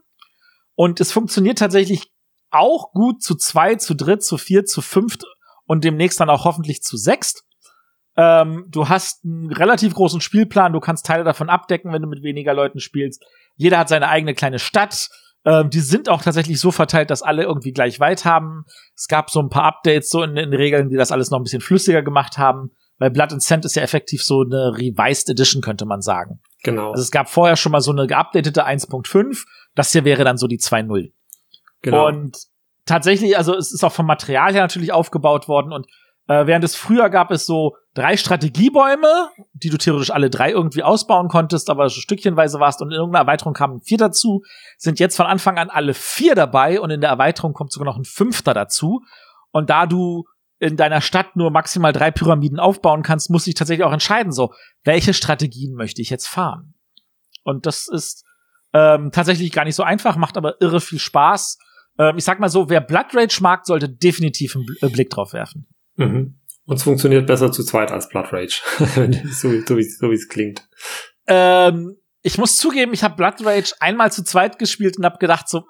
Und es funktioniert tatsächlich auch gut zu zwei, zu dritt, zu vier, zu fünft und demnächst dann auch hoffentlich zu sechst. Ähm, du hast einen relativ großen Spielplan. Du kannst Teile davon abdecken, wenn du mit weniger Leuten spielst. Jeder hat seine eigene kleine Stadt ähm, die sind auch tatsächlich so verteilt, dass alle irgendwie gleich weit haben. Es gab so ein paar Updates so in den Regeln, die das alles noch ein bisschen flüssiger gemacht haben. Weil Blood and Sand ist ja effektiv so eine Revised Edition, könnte man sagen. Genau. Also es gab vorher schon mal so eine geupdatete 1.5. Das hier wäre dann so die 2.0. Genau. Und tatsächlich, also es ist auch vom Material her natürlich aufgebaut worden und äh, während es früher gab es so drei Strategiebäume, die du theoretisch alle drei irgendwie ausbauen konntest, aber so stückchenweise warst und in irgendeiner Erweiterung kamen vier dazu, sind jetzt von Anfang an alle vier dabei und in der Erweiterung kommt sogar noch ein fünfter dazu. Und da du in deiner Stadt nur maximal drei Pyramiden aufbauen kannst, musst du dich tatsächlich auch entscheiden, so, welche Strategien möchte ich jetzt fahren? Und das ist ähm, tatsächlich gar nicht so einfach, macht aber irre viel Spaß. Ähm, ich sag mal so, wer Blood Rage mag, sollte definitiv einen äh, Blick drauf werfen. Mhm. Und es funktioniert besser zu zweit als Blood Rage, so, so wie so es klingt. Ähm, ich muss zugeben, ich habe Blood Rage einmal zu zweit gespielt und habe gedacht so, mh,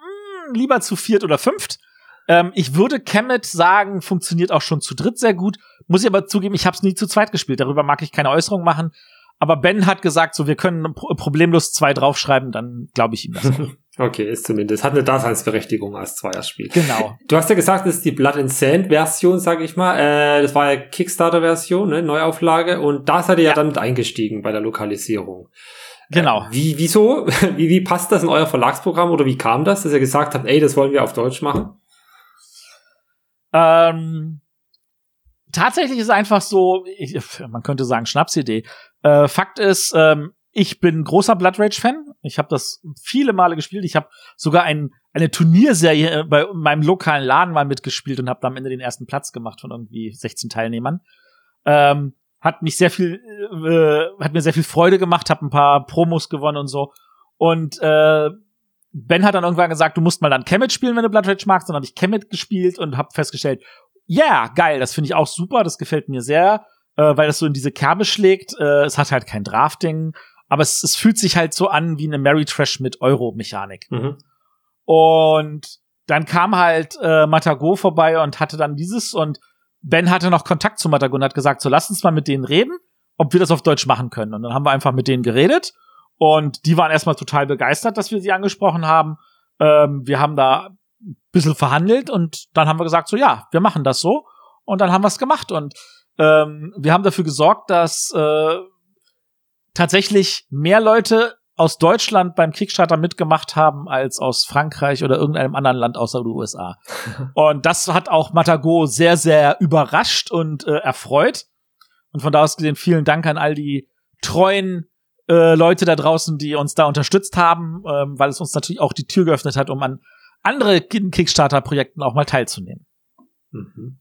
hm, lieber zu viert oder fünft. Ähm, ich würde Kemet sagen, funktioniert auch schon zu dritt sehr gut. Muss ich aber zugeben, ich habe es nie zu zweit gespielt. Darüber mag ich keine Äußerung machen. Aber Ben hat gesagt, so wir können problemlos zwei draufschreiben, dann glaube ich ihm das. Okay, ist zumindest. Hat eine Daseinsberechtigung als Zweierspiel. Genau. Du hast ja gesagt, das ist die Blood and Sand Version, sag ich mal. Äh, das war ja Kickstarter-Version, ne? Neuauflage. Und da seid ihr ja. ja dann mit eingestiegen bei der Lokalisierung. Genau. Äh, wie, wieso? Wie, wie passt das in euer Verlagsprogramm oder wie kam das, dass ihr gesagt habt, ey, das wollen wir auf Deutsch machen? Ähm, tatsächlich ist einfach so, ich, man könnte sagen Schnapsidee. Äh, Fakt ist, ähm, ich bin großer Blood Rage Fan. Ich habe das viele Male gespielt. Ich habe sogar ein, eine Turnierserie bei meinem lokalen Laden mal mitgespielt und habe am Ende den ersten Platz gemacht von irgendwie 16 Teilnehmern. Ähm, hat mich sehr viel, äh, hat mir sehr viel Freude gemacht, habe ein paar Promos gewonnen und so. Und äh, Ben hat dann irgendwann gesagt, du musst mal dann Kemet spielen, wenn du Blood Rage magst. Dann habe ich Kemet gespielt und habe festgestellt, ja, yeah, geil, das finde ich auch super, das gefällt mir sehr, äh, weil das so in diese Kerbe schlägt. Äh, es hat halt kein Drafting, aber es, es fühlt sich halt so an wie eine Mary Trash mit Euro-Mechanik. Mhm. Und dann kam halt äh, Matago vorbei und hatte dann dieses und Ben hatte noch Kontakt zu Matago und hat gesagt, so lass uns mal mit denen reden, ob wir das auf Deutsch machen können. Und dann haben wir einfach mit denen geredet und die waren erstmal total begeistert, dass wir sie angesprochen haben. Ähm, wir haben da ein bisschen verhandelt und dann haben wir gesagt, so ja, wir machen das so. Und dann haben wir es gemacht und ähm, wir haben dafür gesorgt, dass äh, tatsächlich mehr Leute aus Deutschland beim Kickstarter mitgemacht haben als aus Frankreich oder irgendeinem anderen Land außer den USA. Und das hat auch Matago sehr, sehr überrascht und äh, erfreut. Und von da aus gesehen vielen Dank an all die treuen äh, Leute da draußen, die uns da unterstützt haben, ähm, weil es uns natürlich auch die Tür geöffnet hat, um an andere Kickstarter-Projekten auch mal teilzunehmen. Mhm.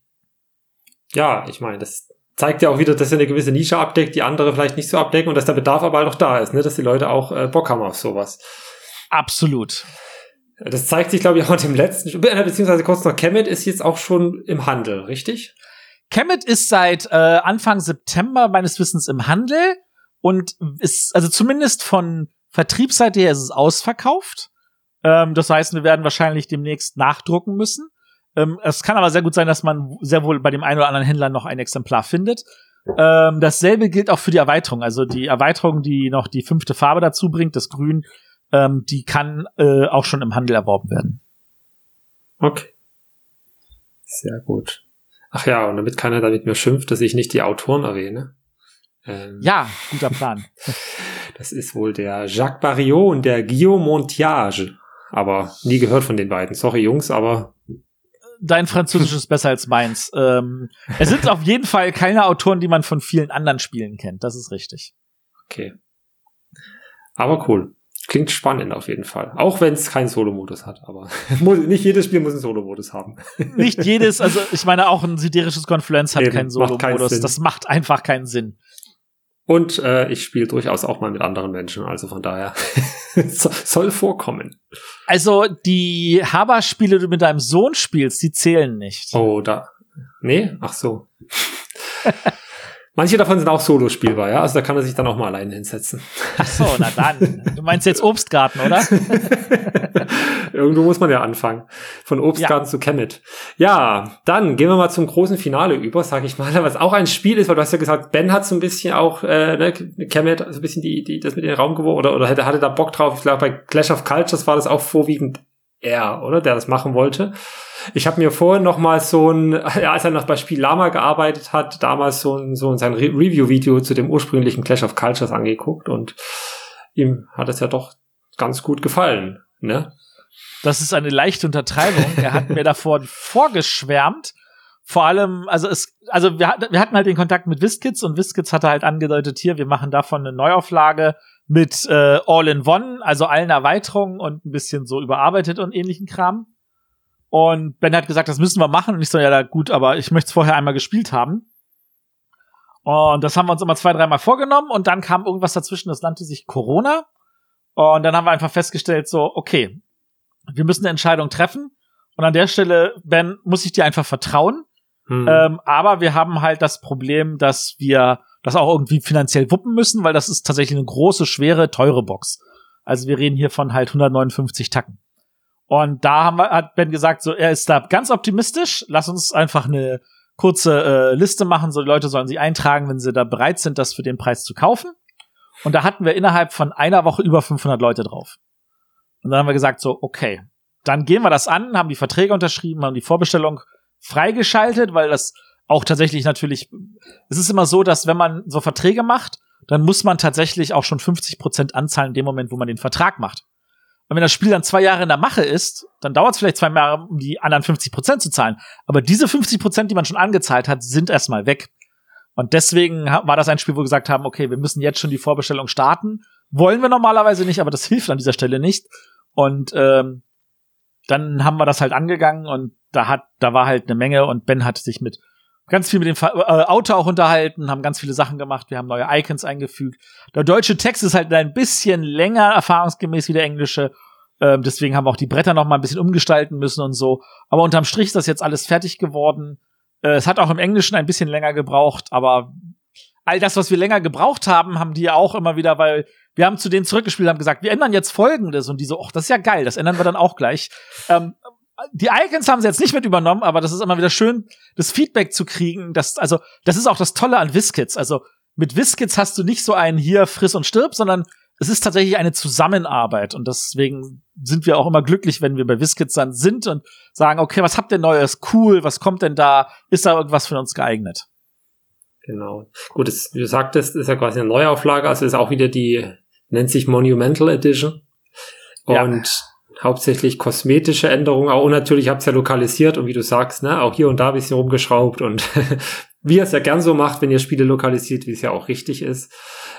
Ja, ich meine, das zeigt ja auch wieder, dass er eine gewisse Nische abdeckt, die andere vielleicht nicht so abdecken und dass der Bedarf aber halt auch da ist, ne? dass die Leute auch äh, Bock haben auf sowas. Absolut. Das zeigt sich, glaube ich, auch in dem letzten, äh, beziehungsweise kurz noch, Kemet ist jetzt auch schon im Handel, richtig? Kemet ist seit äh, Anfang September meines Wissens im Handel und ist, also zumindest von Vertriebsseite her ist es ausverkauft. Ähm, das heißt, wir werden wahrscheinlich demnächst nachdrucken müssen. Ähm, es kann aber sehr gut sein, dass man sehr wohl bei dem einen oder anderen Händler noch ein Exemplar findet. Ähm, dasselbe gilt auch für die Erweiterung. Also die Erweiterung, die noch die fünfte Farbe dazu bringt, das Grün, ähm, die kann äh, auch schon im Handel erworben werden. Okay. Sehr gut. Ach ja, und damit keiner damit mir schimpft, dass ich nicht die Autoren erwähne. Ähm, ja, guter Plan. das ist wohl der Jacques Barriot und der Guillaume Montiage. Aber nie gehört von den beiden. Sorry, Jungs, aber dein Französisch ist besser als meins. Ähm, es sind auf jeden Fall keine Autoren, die man von vielen anderen Spielen kennt. Das ist richtig. Okay. Aber cool. Klingt spannend auf jeden Fall. Auch wenn es keinen Solo-Modus hat, aber nicht jedes Spiel muss einen Solo-Modus haben. nicht jedes, also ich meine auch ein siderisches Konfluenz hat Eben, keinen Solo-Modus. Das macht einfach keinen Sinn. Und äh, ich spiele durchaus auch mal mit anderen Menschen, also von daher soll vorkommen. Also die Haber-Spiele, die du mit deinem Sohn spielst, die zählen nicht. Oh, da. Nee? Ach so. Manche davon sind auch solo spielbar, ja. Also da kann er sich dann auch mal alleine hinsetzen. Ach so, na dann. Du meinst jetzt Obstgarten, oder? Irgendwo muss man ja anfangen. Von Obstgarten ja. zu Kemet. Ja, dann gehen wir mal zum großen Finale über, sag ich mal, was auch ein Spiel ist, weil du hast ja gesagt, Ben hat so ein bisschen auch, äh, ne, Kemet, so ein bisschen die, die, das mit in den Raum geworfen, oder, oder hätte, hatte da Bock drauf. Ich glaube, bei Clash of Cultures war das auch vorwiegend er, oder? Der das machen wollte. Ich habe mir vorhin noch mal so ein, ja, als er noch bei Spiel Lama gearbeitet hat, damals so ein, so ein sein Re Review-Video zu dem ursprünglichen Clash of Cultures angeguckt und ihm hat es ja doch ganz gut gefallen, ne? Das ist eine leichte Untertreibung. er hat mir davor vorgeschwärmt. Vor allem, also es, also wir, wir hatten halt den Kontakt mit Wiskits und Wiskits hatte halt angedeutet, hier, wir machen davon eine Neuauflage mit äh, All-in-One, also allen Erweiterungen und ein bisschen so überarbeitet und ähnlichen Kram. Und Ben hat gesagt, das müssen wir machen. Und ich so, ja, gut, aber ich möchte es vorher einmal gespielt haben. Und das haben wir uns immer zwei, dreimal vorgenommen. Und dann kam irgendwas dazwischen, das nannte sich Corona. Und dann haben wir einfach festgestellt, so, okay, wir müssen eine Entscheidung treffen. Und an der Stelle, Ben, muss ich dir einfach vertrauen. Hm. Ähm, aber wir haben halt das Problem, dass wir das auch irgendwie finanziell wuppen müssen, weil das ist tatsächlich eine große, schwere, teure Box. Also wir reden hier von halt 159 Tacken. Und da haben wir, hat Ben gesagt, so, er ist da ganz optimistisch. Lass uns einfach eine kurze äh, Liste machen. So, die Leute sollen sich eintragen, wenn sie da bereit sind, das für den Preis zu kaufen. Und da hatten wir innerhalb von einer Woche über 500 Leute drauf. Und dann haben wir gesagt, so, okay, dann gehen wir das an, haben die Verträge unterschrieben, haben die Vorbestellung freigeschaltet, weil das auch tatsächlich natürlich, es ist immer so, dass wenn man so Verträge macht, dann muss man tatsächlich auch schon 50 Prozent anzahlen in dem Moment, wo man den Vertrag macht. Und wenn das Spiel dann zwei Jahre in der Mache ist, dann dauert es vielleicht zwei Jahre, um die anderen 50 Prozent zu zahlen. Aber diese 50 Prozent, die man schon angezahlt hat, sind erstmal weg. Und deswegen war das ein Spiel, wo wir gesagt haben, okay, wir müssen jetzt schon die Vorbestellung starten. Wollen wir normalerweise nicht, aber das hilft an dieser Stelle nicht. Und ähm, dann haben wir das halt angegangen und da hat, da war halt eine Menge und Ben hat sich mit ganz viel mit dem äh, Auto auch unterhalten, haben ganz viele Sachen gemacht, wir haben neue Icons eingefügt. Der deutsche Text ist halt ein bisschen länger erfahrungsgemäß wie der englische. Ähm, deswegen haben wir auch die Bretter noch mal ein bisschen umgestalten müssen und so. Aber unterm Strich ist das jetzt alles fertig geworden. Äh, es hat auch im Englischen ein bisschen länger gebraucht, aber all das, was wir länger gebraucht haben, haben die ja auch immer wieder, weil wir haben zu denen zurückgespielt, haben gesagt, wir ändern jetzt Folgendes und die so, ach, das ist ja geil, das ändern wir dann auch gleich. Ähm, die Icons haben sie jetzt nicht mit übernommen, aber das ist immer wieder schön, das Feedback zu kriegen. Das, also, das ist auch das Tolle an Whiskits. Also, mit Whiskits hast du nicht so einen hier friss und stirb, sondern es ist tatsächlich eine Zusammenarbeit. Und deswegen sind wir auch immer glücklich, wenn wir bei Whiskits dann sind und sagen, okay, was habt ihr Neues? Cool, was kommt denn da? Ist da irgendwas für uns geeignet? Genau. Gut, das, wie du sagtest, ist ja quasi eine Neuauflage, also ist auch wieder die, nennt sich Monumental Edition. Und ja hauptsächlich kosmetische Änderungen auch natürlich habt ihr ja lokalisiert und wie du sagst, ne, auch hier und da ein bisschen rumgeschraubt und wie ihr es ja gern so macht, wenn ihr Spiele lokalisiert, wie es ja auch richtig ist.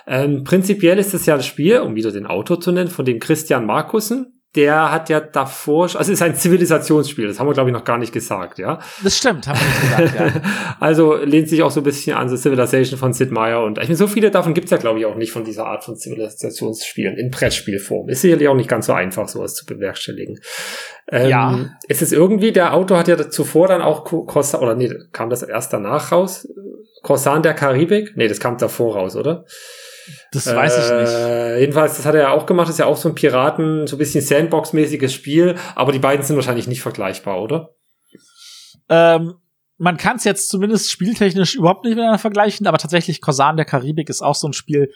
Ähm, prinzipiell ist es ja das Spiel, um wieder den Autor zu nennen, von dem Christian Markussen, der hat ja davor, also es ist ein Zivilisationsspiel, das haben wir glaube ich noch gar nicht gesagt, ja. Das stimmt, haben wir nicht gesagt, ja. also lehnt sich auch so ein bisschen an The Civilization von Sid Meier und ich meine, so viele davon gibt's ja glaube ich auch nicht von dieser Art von Zivilisationsspielen in Brettspielform. Ist sicherlich auch nicht ganz so einfach, sowas zu bewerkstelligen. Ähm, ja. Es ist irgendwie, der Autor hat ja zuvor dann auch Corsan, oder nee, kam das erst danach raus? Corsan der Karibik? Nee, das kam davor raus, oder? Das weiß ich nicht. Äh, jedenfalls, das hat er ja auch gemacht, das ist ja auch so ein Piraten, so ein bisschen Sandbox-mäßiges Spiel, aber die beiden sind wahrscheinlich nicht vergleichbar, oder? Ähm, man kann es jetzt zumindest spieltechnisch überhaupt nicht miteinander vergleichen, aber tatsächlich Korsan der Karibik ist auch so ein Spiel,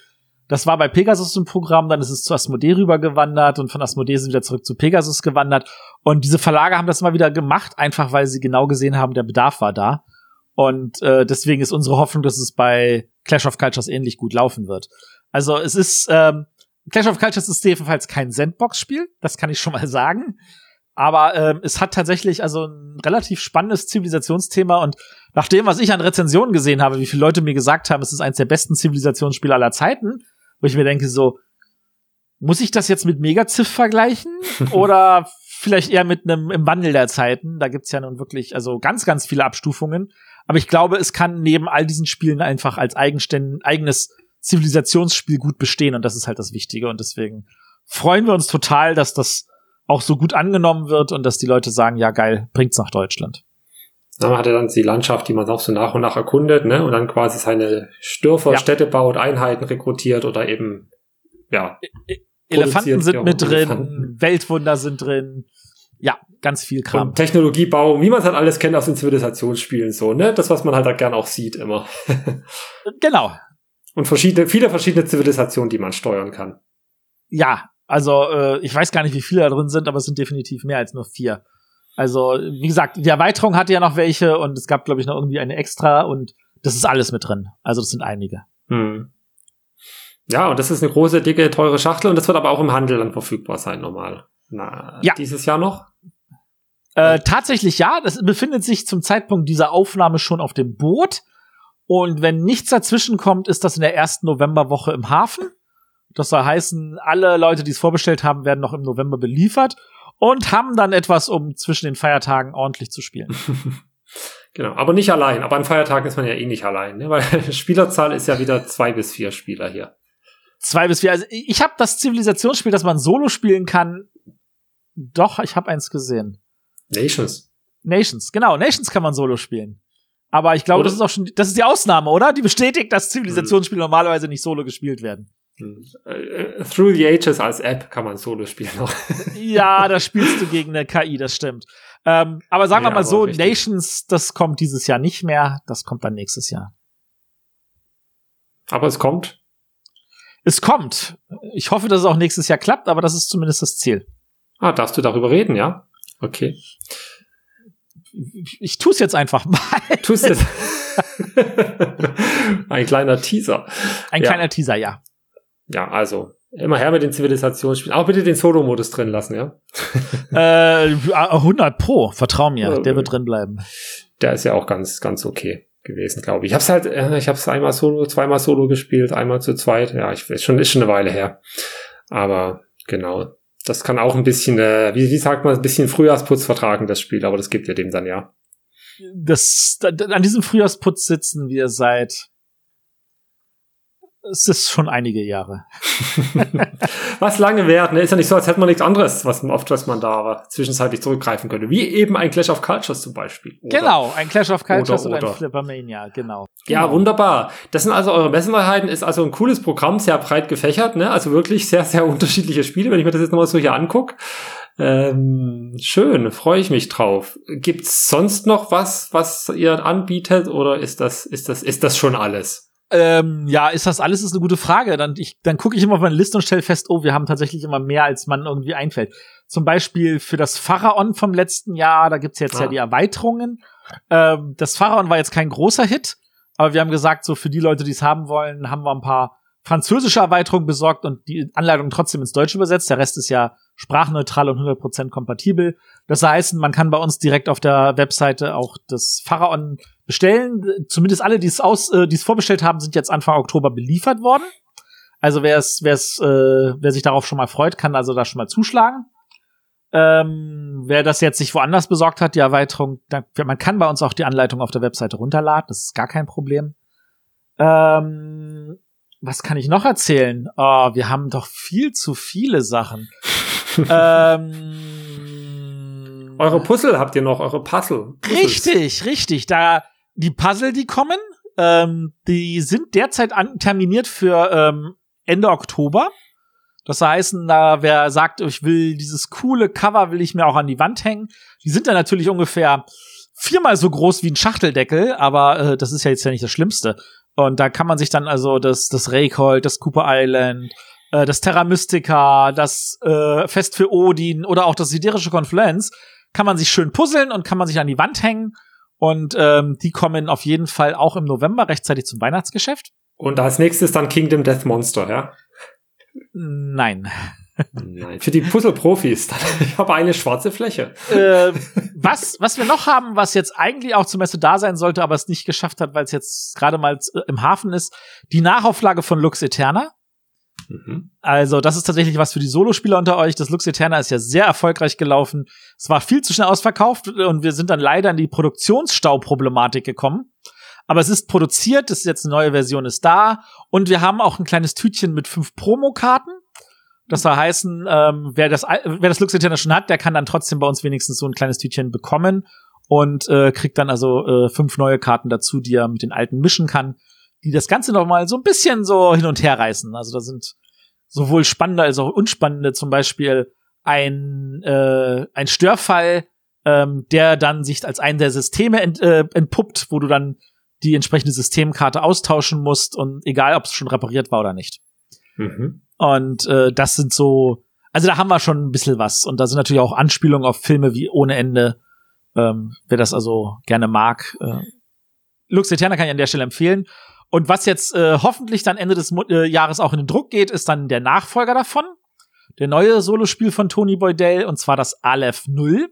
das war bei Pegasus im Programm, dann ist es zu Asmodee rübergewandert und von Asmodee sind wieder zurück zu Pegasus gewandert. Und diese Verlage haben das mal wieder gemacht, einfach weil sie genau gesehen haben, der Bedarf war da. Und äh, deswegen ist unsere Hoffnung, dass es bei Clash of Cultures ähnlich gut laufen wird. Also es ist ähm, Clash of Cultures ist jedenfalls kein Sandbox-Spiel, das kann ich schon mal sagen. Aber ähm, es hat tatsächlich also ein relativ spannendes Zivilisationsthema und nach dem, was ich an Rezensionen gesehen habe, wie viele Leute mir gesagt haben, es ist eines der besten Zivilisationsspiele aller Zeiten, wo ich mir denke so, muss ich das jetzt mit Megaziff vergleichen oder vielleicht eher mit einem im Wandel der Zeiten? Da gibt's ja nun wirklich also ganz, ganz viele Abstufungen. Aber ich glaube, es kann neben all diesen Spielen einfach als eigenständig, eigenes Zivilisationsspiel gut bestehen und das ist halt das Wichtige und deswegen freuen wir uns total, dass das auch so gut angenommen wird und dass die Leute sagen, ja geil, bringt's nach Deutschland. Dann hat er dann die Landschaft, die man auch so nach und nach erkundet, ne? Und dann quasi seine Störfer, ja. Städte baut, Einheiten rekrutiert oder eben, ja. E-, e Elefanten sind mit drin, Elefanten. Weltwunder sind drin. Ja, ganz viel Kram. Und Technologiebau, wie man es halt alles kennt aus den Zivilisationsspielen, so, ne? Das, was man halt da gern auch sieht immer. genau. Und verschiedene, viele verschiedene Zivilisationen, die man steuern kann. Ja, also äh, ich weiß gar nicht, wie viele da drin sind, aber es sind definitiv mehr als nur vier. Also, wie gesagt, die Erweiterung hatte ja noch welche und es gab, glaube ich, noch irgendwie eine extra und das ist alles mit drin. Also, das sind einige. Hm. Ja, und das ist eine große, dicke, teure Schachtel und das wird aber auch im Handel dann verfügbar sein, normal. Na, ja. dieses Jahr noch? Äh, tatsächlich ja, das befindet sich zum Zeitpunkt dieser Aufnahme schon auf dem Boot. Und wenn nichts dazwischen kommt, ist das in der ersten Novemberwoche im Hafen. Das soll heißen, alle Leute, die es vorbestellt haben, werden noch im November beliefert. und haben dann etwas, um zwischen den Feiertagen ordentlich zu spielen. genau, aber nicht allein. Aber an Feiertagen ist man ja eh nicht allein, ne? weil Spielerzahl ist ja wieder zwei bis vier Spieler hier. Zwei bis vier. Also ich habe das Zivilisationsspiel, das man solo spielen kann. Doch, ich habe eins gesehen. Nations. Nations, genau. Nations kann man solo spielen. Aber ich glaube, oder? das ist auch schon, das ist die Ausnahme, oder? Die bestätigt, dass Zivilisationsspiele hm. normalerweise nicht solo gespielt werden. Hm. Äh, Through the Ages als App kann man solo spielen noch. ja, da spielst du gegen eine KI, das stimmt. Ähm, aber sagen ja, wir mal so, richtig. Nations, das kommt dieses Jahr nicht mehr, das kommt dann nächstes Jahr. Aber es kommt. Es kommt. Ich hoffe, dass es auch nächstes Jahr klappt, aber das ist zumindest das Ziel. Ah, darfst du darüber reden, ja? Okay ich tue es jetzt einfach mal. Tust es. Ein kleiner Teaser. Ein ja. kleiner Teaser, ja. Ja, also immer her mit den Zivilisationsspielen. Auch bitte den Solo-Modus drin lassen, ja? äh, 100 Pro, vertrau mir, der wird drin bleiben. Der ist ja auch ganz, ganz okay gewesen, glaube ich. Ich habe es halt, äh, ich habe es einmal Solo, zweimal Solo gespielt, einmal zu zweit. Ja, ich weiß schon, ist schon eine Weile her. Aber genau, das kann auch ein bisschen, äh, wie, wie sagt man, ein bisschen Frühjahrsputz vertragen, das Spiel, aber das gibt ja dem dann ja. Das, an diesem Frühjahrsputz sitzen wir seit es ist schon einige Jahre. was lange währt, ne? Ist ja nicht so, als hätte man nichts anderes, was, oft, was man da zwischenzeitlich zurückgreifen könnte. Wie eben ein Clash of Cultures zum Beispiel. Oder, genau, ein Clash of Cultures oder, oder, ein Flippermania, genau. Ja, genau. wunderbar. Das sind also eure Messenwahrheiten, ist also ein cooles Programm, sehr breit gefächert, ne? Also wirklich sehr, sehr unterschiedliche Spiele, wenn ich mir das jetzt nochmal so hier angucke. Ähm, schön, freue ich mich drauf. Gibt's sonst noch was, was ihr anbietet, oder ist das, ist das, ist das schon alles? Ähm, ja, ist das alles ist eine gute Frage. Dann, ich, dann gucke ich immer auf meine Liste und stelle fest, oh, wir haben tatsächlich immer mehr, als man irgendwie einfällt. Zum Beispiel für das Pharaon vom letzten Jahr, da gibt's jetzt ah. ja die Erweiterungen. Ähm, das Pharaon war jetzt kein großer Hit, aber wir haben gesagt, so für die Leute, die es haben wollen, haben wir ein paar französische Erweiterungen besorgt und die Anleitung trotzdem ins Deutsche übersetzt. Der Rest ist ja sprachneutral und 100% kompatibel. Das heißt, man kann bei uns direkt auf der Webseite auch das Pharaon bestellen. Zumindest alle, die es aus, äh, die es vorbestellt haben, sind jetzt Anfang Oktober beliefert worden. Also wer es, wer es, äh, wer sich darauf schon mal freut, kann also da schon mal zuschlagen. Ähm, wer das jetzt sich woanders besorgt hat, die Erweiterung, dann, man kann bei uns auch die Anleitung auf der Webseite runterladen. Das ist gar kein Problem. Ähm, was kann ich noch erzählen? Oh, wir haben doch viel zu viele Sachen. ähm, eure Puzzle habt ihr noch, eure Puzzle. Puzzles. Richtig, richtig. Da die Puzzle, die kommen, ähm, die sind derzeit an, terminiert für ähm, Ende Oktober. Das heißt, da wer sagt, ich will dieses coole Cover, will ich mir auch an die Wand hängen. Die sind dann natürlich ungefähr viermal so groß wie ein Schachteldeckel, aber äh, das ist ja jetzt ja nicht das Schlimmste. Und da kann man sich dann also das, das Reykhold, das Cooper Island, äh, das Terra Mystica, das äh, Fest für Odin oder auch das Siderische Confluence, kann man sich schön puzzeln und kann man sich an die Wand hängen. Und ähm, die kommen auf jeden Fall auch im November rechtzeitig zum Weihnachtsgeschäft. Und als nächstes dann Kingdom Death Monster, ja? Nein. Nein. Für die Puzzle-Profis. Ich habe eine schwarze Fläche. Äh, was, was wir noch haben, was jetzt eigentlich auch zur Messe da sein sollte, aber es nicht geschafft hat, weil es jetzt gerade mal im Hafen ist, die Nachauflage von Lux Eterna. Mhm. Also, das ist tatsächlich was für die Solospieler unter euch. Das Lux Eterna ist ja sehr erfolgreich gelaufen. Es war viel zu schnell ausverkauft und wir sind dann leider in die Produktionsstauproblematik gekommen. Aber es ist produziert, es ist jetzt eine neue Version ist da und wir haben auch ein kleines Tütchen mit fünf Promokarten. Das soll heißen, ähm, wer das wer das Lux Eterna schon hat, der kann dann trotzdem bei uns wenigstens so ein kleines Tütchen bekommen und äh, kriegt dann also äh, fünf neue Karten dazu, die er mit den alten mischen kann die das Ganze noch mal so ein bisschen so hin und her reißen. Also da sind sowohl spannende als auch unspannende, zum Beispiel ein, äh, ein Störfall, ähm, der dann sich als ein der Systeme ent, äh, entpuppt, wo du dann die entsprechende Systemkarte austauschen musst und egal, ob es schon repariert war oder nicht. Mhm. Und äh, das sind so, also da haben wir schon ein bisschen was. Und da sind natürlich auch Anspielungen auf Filme wie Ohne Ende. Ähm, wer das also gerne mag. Äh, Lux Eterna kann ich an der Stelle empfehlen. Und was jetzt äh, hoffentlich dann Ende des äh, Jahres auch in den Druck geht, ist dann der Nachfolger davon. Der neue Solospiel von Tony Boydell, und zwar das Aleph 0.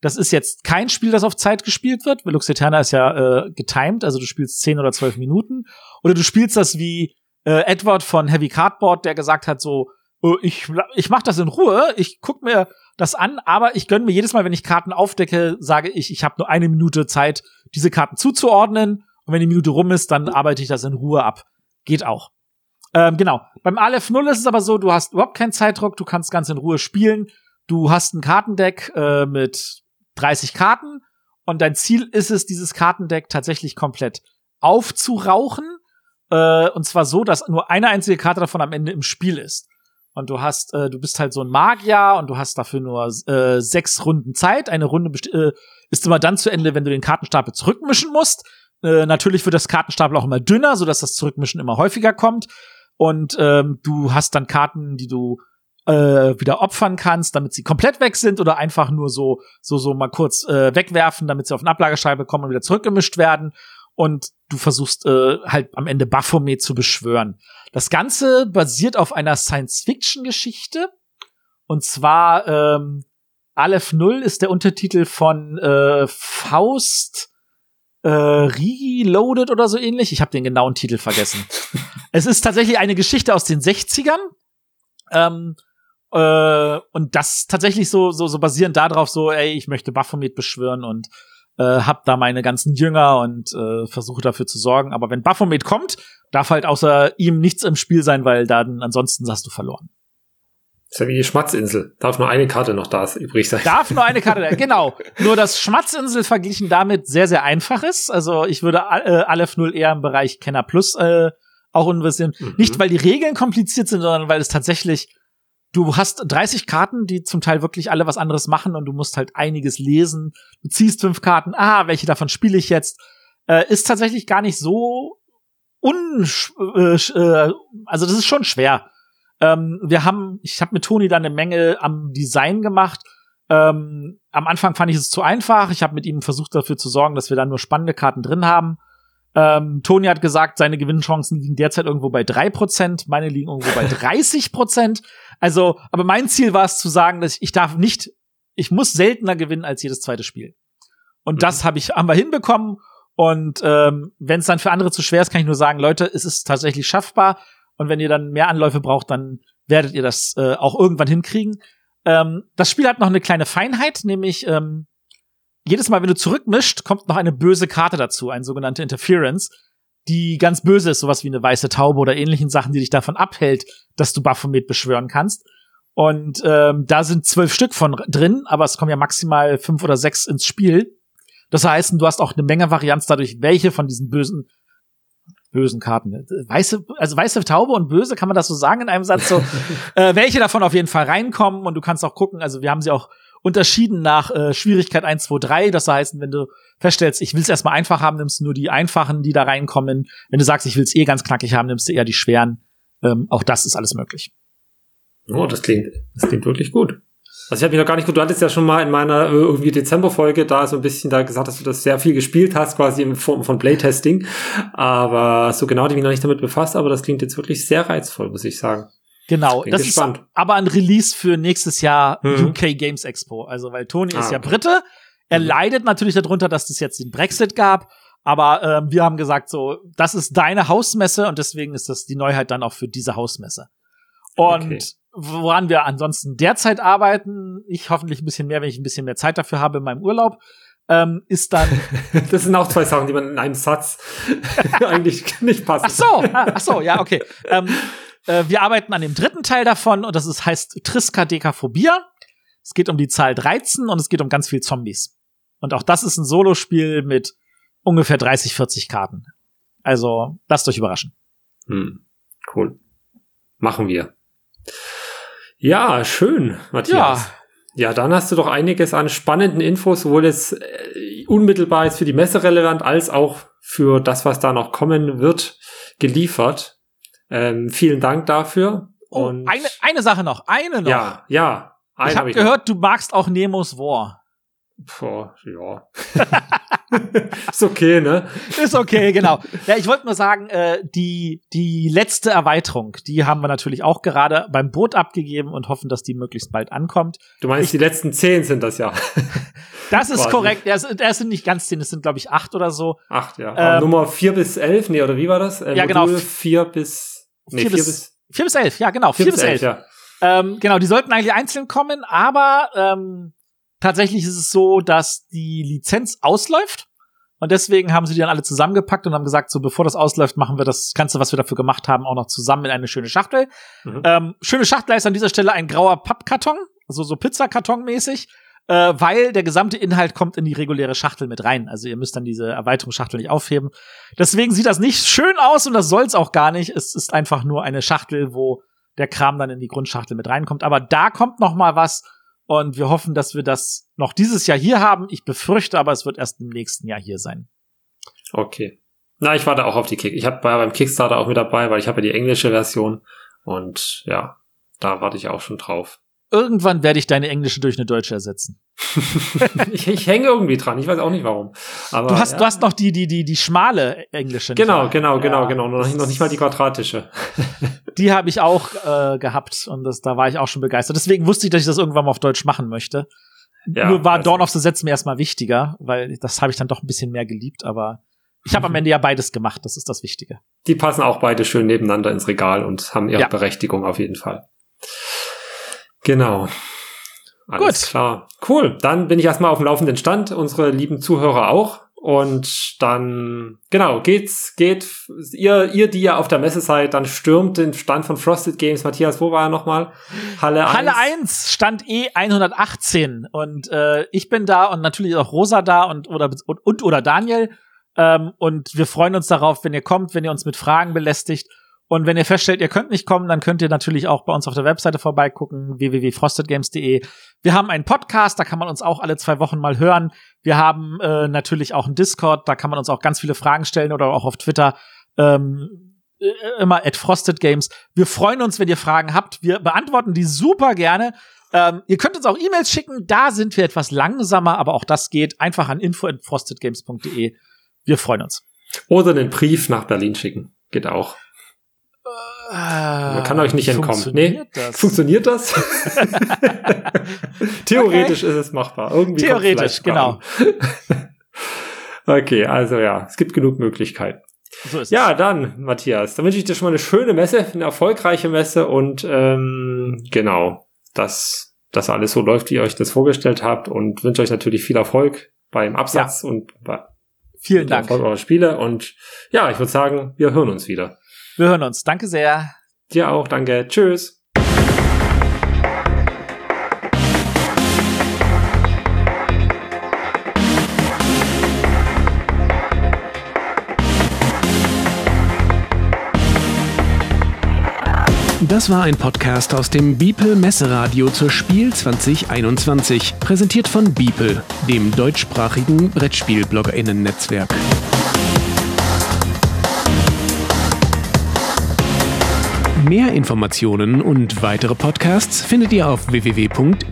Das ist jetzt kein Spiel, das auf Zeit gespielt wird. Velux Eterna ist ja äh, getimed, also du spielst 10 oder 12 Minuten. Oder du spielst das wie äh, Edward von Heavy Cardboard, der gesagt hat so, äh, ich, ich mach das in Ruhe, ich guck mir das an, aber ich gönne mir jedes Mal, wenn ich Karten aufdecke, sage ich, ich habe nur eine Minute Zeit, diese Karten zuzuordnen. Und wenn die Minute rum ist, dann arbeite ich das in Ruhe ab. Geht auch. Ähm, genau. Beim Aleph 0 ist es aber so, du hast überhaupt keinen Zeitdruck, du kannst ganz in Ruhe spielen. Du hast ein Kartendeck äh, mit 30 Karten und dein Ziel ist es, dieses Kartendeck tatsächlich komplett aufzurauchen. Äh, und zwar so, dass nur eine einzige Karte davon am Ende im Spiel ist. Und du hast, äh, du bist halt so ein Magier und du hast dafür nur äh, sechs Runden Zeit. Eine Runde äh, ist immer dann zu Ende, wenn du den Kartenstapel zurückmischen musst. Äh, natürlich wird das Kartenstapel auch immer dünner, sodass das Zurückmischen immer häufiger kommt. Und ähm, du hast dann Karten, die du äh, wieder opfern kannst, damit sie komplett weg sind oder einfach nur so so so mal kurz äh, wegwerfen, damit sie auf den Ablagerscheibe kommen und wieder zurückgemischt werden. Und du versuchst äh, halt am Ende Baphomet zu beschwören. Das Ganze basiert auf einer Science-Fiction-Geschichte. Und zwar ähm, Aleph Null ist der Untertitel von äh, Faust äh, Reloaded oder so ähnlich. Ich habe den genauen Titel vergessen. es ist tatsächlich eine Geschichte aus den 60ern. Ähm, äh, und das tatsächlich so, so, so basierend darauf, so, ey, ich möchte Baphomet beschwören und äh, hab da meine ganzen Jünger und äh, versuche dafür zu sorgen. Aber wenn Baphomet kommt, darf halt außer ihm nichts im Spiel sein, weil dann ansonsten hast du verloren. Ist ja wie die Schmatzinsel. Darf nur eine Karte noch da übrig sein. Darf nur eine Karte, genau. Nur dass Schmatzinsel verglichen damit sehr, sehr einfach ist. Also ich würde äh, Aleph 0 eher im Bereich Kenner Plus äh, auch investieren. Mhm. Nicht, weil die Regeln kompliziert sind, sondern weil es tatsächlich du hast 30 Karten, die zum Teil wirklich alle was anderes machen und du musst halt einiges lesen. Du ziehst fünf Karten, ah, welche davon spiele ich jetzt? Äh, ist tatsächlich gar nicht so un äh, äh, also das ist schon schwer. Ähm, wir haben, ich habe mit Toni da eine Menge am Design gemacht. Ähm, am Anfang fand ich es zu einfach. Ich habe mit ihm versucht dafür zu sorgen, dass wir da nur spannende Karten drin haben. Ähm, Toni hat gesagt, seine Gewinnchancen liegen derzeit irgendwo bei drei Prozent, meine liegen irgendwo bei 30%. Also, aber mein Ziel war es zu sagen, dass ich, ich darf nicht, ich muss seltener gewinnen als jedes zweite Spiel. Und mhm. das habe ich haben wir hinbekommen. Und ähm, wenn es dann für andere zu schwer ist, kann ich nur sagen, Leute, es ist tatsächlich schaffbar. Und wenn ihr dann mehr Anläufe braucht, dann werdet ihr das äh, auch irgendwann hinkriegen. Ähm, das Spiel hat noch eine kleine Feinheit, nämlich ähm, jedes Mal, wenn du zurückmischt, kommt noch eine böse Karte dazu, eine sogenannte Interference, die ganz böse ist, sowas wie eine weiße Taube oder ähnlichen Sachen, die dich davon abhält, dass du Baphomet beschwören kannst. Und ähm, da sind zwölf Stück von drin, aber es kommen ja maximal fünf oder sechs ins Spiel. Das heißt, du hast auch eine Menge Varianz dadurch, welche von diesen bösen bösen Karten. Weiße, also weiße Taube und böse, kann man das so sagen in einem Satz? So, äh, welche davon auf jeden Fall reinkommen und du kannst auch gucken, also wir haben sie auch unterschieden nach äh, Schwierigkeit 1, 2, 3. Das heißt, wenn du feststellst, ich will es erstmal einfach haben, nimmst du nur die einfachen, die da reinkommen. Wenn du sagst, ich will es eh ganz knackig haben, nimmst du eher die schweren. Ähm, auch das ist alles möglich. Oh, das klingt, das klingt wirklich gut. Also ich habe mich noch gar nicht gut, du hattest ja schon mal in meiner äh, irgendwie Dezember-Folge da so ein bisschen da gesagt, dass du das sehr viel gespielt hast, quasi in Form von Playtesting. Aber so genau habe ich mich noch nicht damit befasst, aber das klingt jetzt wirklich sehr reizvoll, muss ich sagen. Genau, das gespannt. ist aber ein Release für nächstes Jahr mhm. UK Games Expo. Also, weil Tony ah, ist ja Brite. Er mhm. leidet natürlich darunter, dass es jetzt den Brexit gab. Aber ähm, wir haben gesagt, so, das ist deine Hausmesse und deswegen ist das die Neuheit dann auch für diese Hausmesse. Und okay. Woran wir ansonsten derzeit arbeiten, ich hoffentlich ein bisschen mehr, wenn ich ein bisschen mehr Zeit dafür habe in meinem Urlaub, ähm, ist dann. das sind auch zwei Sachen, die man in einem Satz eigentlich nicht passen. Ach so, ach so, ja, okay. Ähm, äh, wir arbeiten an dem dritten Teil davon und das ist, heißt Triskadekaphobia. Es geht um die Zahl 13 und es geht um ganz viel Zombies. Und auch das ist ein Solospiel mit ungefähr 30, 40 Karten. Also, lasst euch überraschen. Hm, cool. Machen wir. Ja, schön, Matthias. Ja. Ja, dann hast du doch einiges an spannenden Infos, sowohl jetzt äh, unmittelbar jetzt für die Messe relevant, als auch für das, was da noch kommen wird, geliefert. Ähm, vielen Dank dafür. Oh, Und eine, eine Sache noch, eine noch. Ja, ja. Ich habe hab gehört, du magst auch Nemos War. Boah, ja. ist okay, ne? Ist okay, genau. Ja, ich wollte nur sagen, äh, die, die letzte Erweiterung, die haben wir natürlich auch gerade beim Boot abgegeben und hoffen, dass die möglichst bald ankommt. Du meinst, ich, die letzten zehn sind das ja. das ist korrekt. Das, das sind nicht ganz zehn, das sind, glaube ich, acht oder so. Acht, ja. Ähm, Nummer vier bis elf, nee, oder wie war das? Äh, ja, genau. Vier bis Nee, vier, bis, bis, vier bis elf, ja, genau. Vier, vier bis elf. elf. Ja. Ähm, genau, die sollten eigentlich einzeln kommen, aber ähm, tatsächlich ist es so, dass die Lizenz ausläuft. Und deswegen haben sie die dann alle zusammengepackt und haben gesagt, so bevor das ausläuft, machen wir das Ganze, was wir dafür gemacht haben, auch noch zusammen in eine schöne Schachtel. Mhm. Ähm, schöne Schachtel ist an dieser Stelle ein grauer Pappkarton, also so Pizzakarton-mäßig, äh, weil der gesamte Inhalt kommt in die reguläre Schachtel mit rein. Also ihr müsst dann diese Erweiterungsschachtel nicht aufheben. Deswegen sieht das nicht schön aus und das soll's auch gar nicht. Es ist einfach nur eine Schachtel, wo der Kram dann in die Grundschachtel mit reinkommt. Aber da kommt noch mal was und wir hoffen, dass wir das noch dieses Jahr hier haben. Ich befürchte aber, es wird erst im nächsten Jahr hier sein. Okay. Na, ich warte auch auf die Kick. Ich hab, war beim Kickstarter auch mit dabei, weil ich habe ja die englische Version und ja, da warte ich auch schon drauf. Irgendwann werde ich deine englische durch eine deutsche ersetzen. ich, ich hänge irgendwie dran. Ich weiß auch nicht warum. Aber, du hast, ja. du hast noch die, die, die, die schmale englische. Genau, genau, genau, ja. genau. Noch nicht, noch nicht mal die quadratische. die habe ich auch äh, gehabt und das, da war ich auch schon begeistert. Deswegen wusste ich, dass ich das irgendwann mal auf Deutsch machen möchte. Ja, Nur war. Dawn of the Sets mir erstmal wichtiger, weil das habe ich dann doch ein bisschen mehr geliebt, aber ich habe am Ende ja beides gemacht, das ist das Wichtige. Die passen auch beide schön nebeneinander ins Regal und haben ihre. Berechtigung auf jeden Fall. Genau. Alles Gut. klar. Cool. Dann bin ich erstmal auf dem laufenden Stand, unsere lieben Zuhörer auch. Und dann, genau, geht's, geht, ihr, ihr, die ja auf der Messe seid, dann stürmt den Stand von Frosted Games. Matthias, wo war er nochmal? Halle 1. Halle 1, Stand E 118. Und äh, ich bin da und natürlich auch Rosa da und oder, und, und oder Daniel. Ähm, und wir freuen uns darauf, wenn ihr kommt, wenn ihr uns mit Fragen belästigt. Und wenn ihr feststellt, ihr könnt nicht kommen, dann könnt ihr natürlich auch bei uns auf der Webseite vorbeigucken, www.frostedgames.de. Wir haben einen Podcast, da kann man uns auch alle zwei Wochen mal hören. Wir haben äh, natürlich auch einen Discord, da kann man uns auch ganz viele Fragen stellen oder auch auf Twitter. Ähm, äh, immer at Frosted Games. Wir freuen uns, wenn ihr Fragen habt. Wir beantworten die super gerne. Ähm, ihr könnt uns auch E-Mails schicken, da sind wir etwas langsamer, aber auch das geht. Einfach an info.frostedgames.de. Wir freuen uns. Oder einen Brief nach Berlin schicken. Geht auch. Man kann euch nicht entkommen. Funktioniert nee, das? funktioniert das? Theoretisch okay. ist es machbar. Irgendwie Theoretisch, genau. okay, also ja, es gibt genug Möglichkeiten. So ist ja, es. dann, Matthias, dann wünsche ich dir schon mal eine schöne Messe, eine erfolgreiche Messe und ähm, genau, dass das alles so läuft, wie ihr euch das vorgestellt habt und wünsche euch natürlich viel Erfolg beim Absatz ja. und bei Vielen Dank. Erfolg eurer Spiele und ja, ich würde sagen, wir hören uns wieder. Wir hören uns. Danke sehr. Dir auch, danke. Tschüss. Das war ein Podcast aus dem Biepel Messeradio zur Spiel 2021, präsentiert von Biepel, dem deutschsprachigen Brettspiel-BloggerInnen-Netzwerk. Mehr Informationen und weitere Podcasts findet ihr auf www.beeple.de.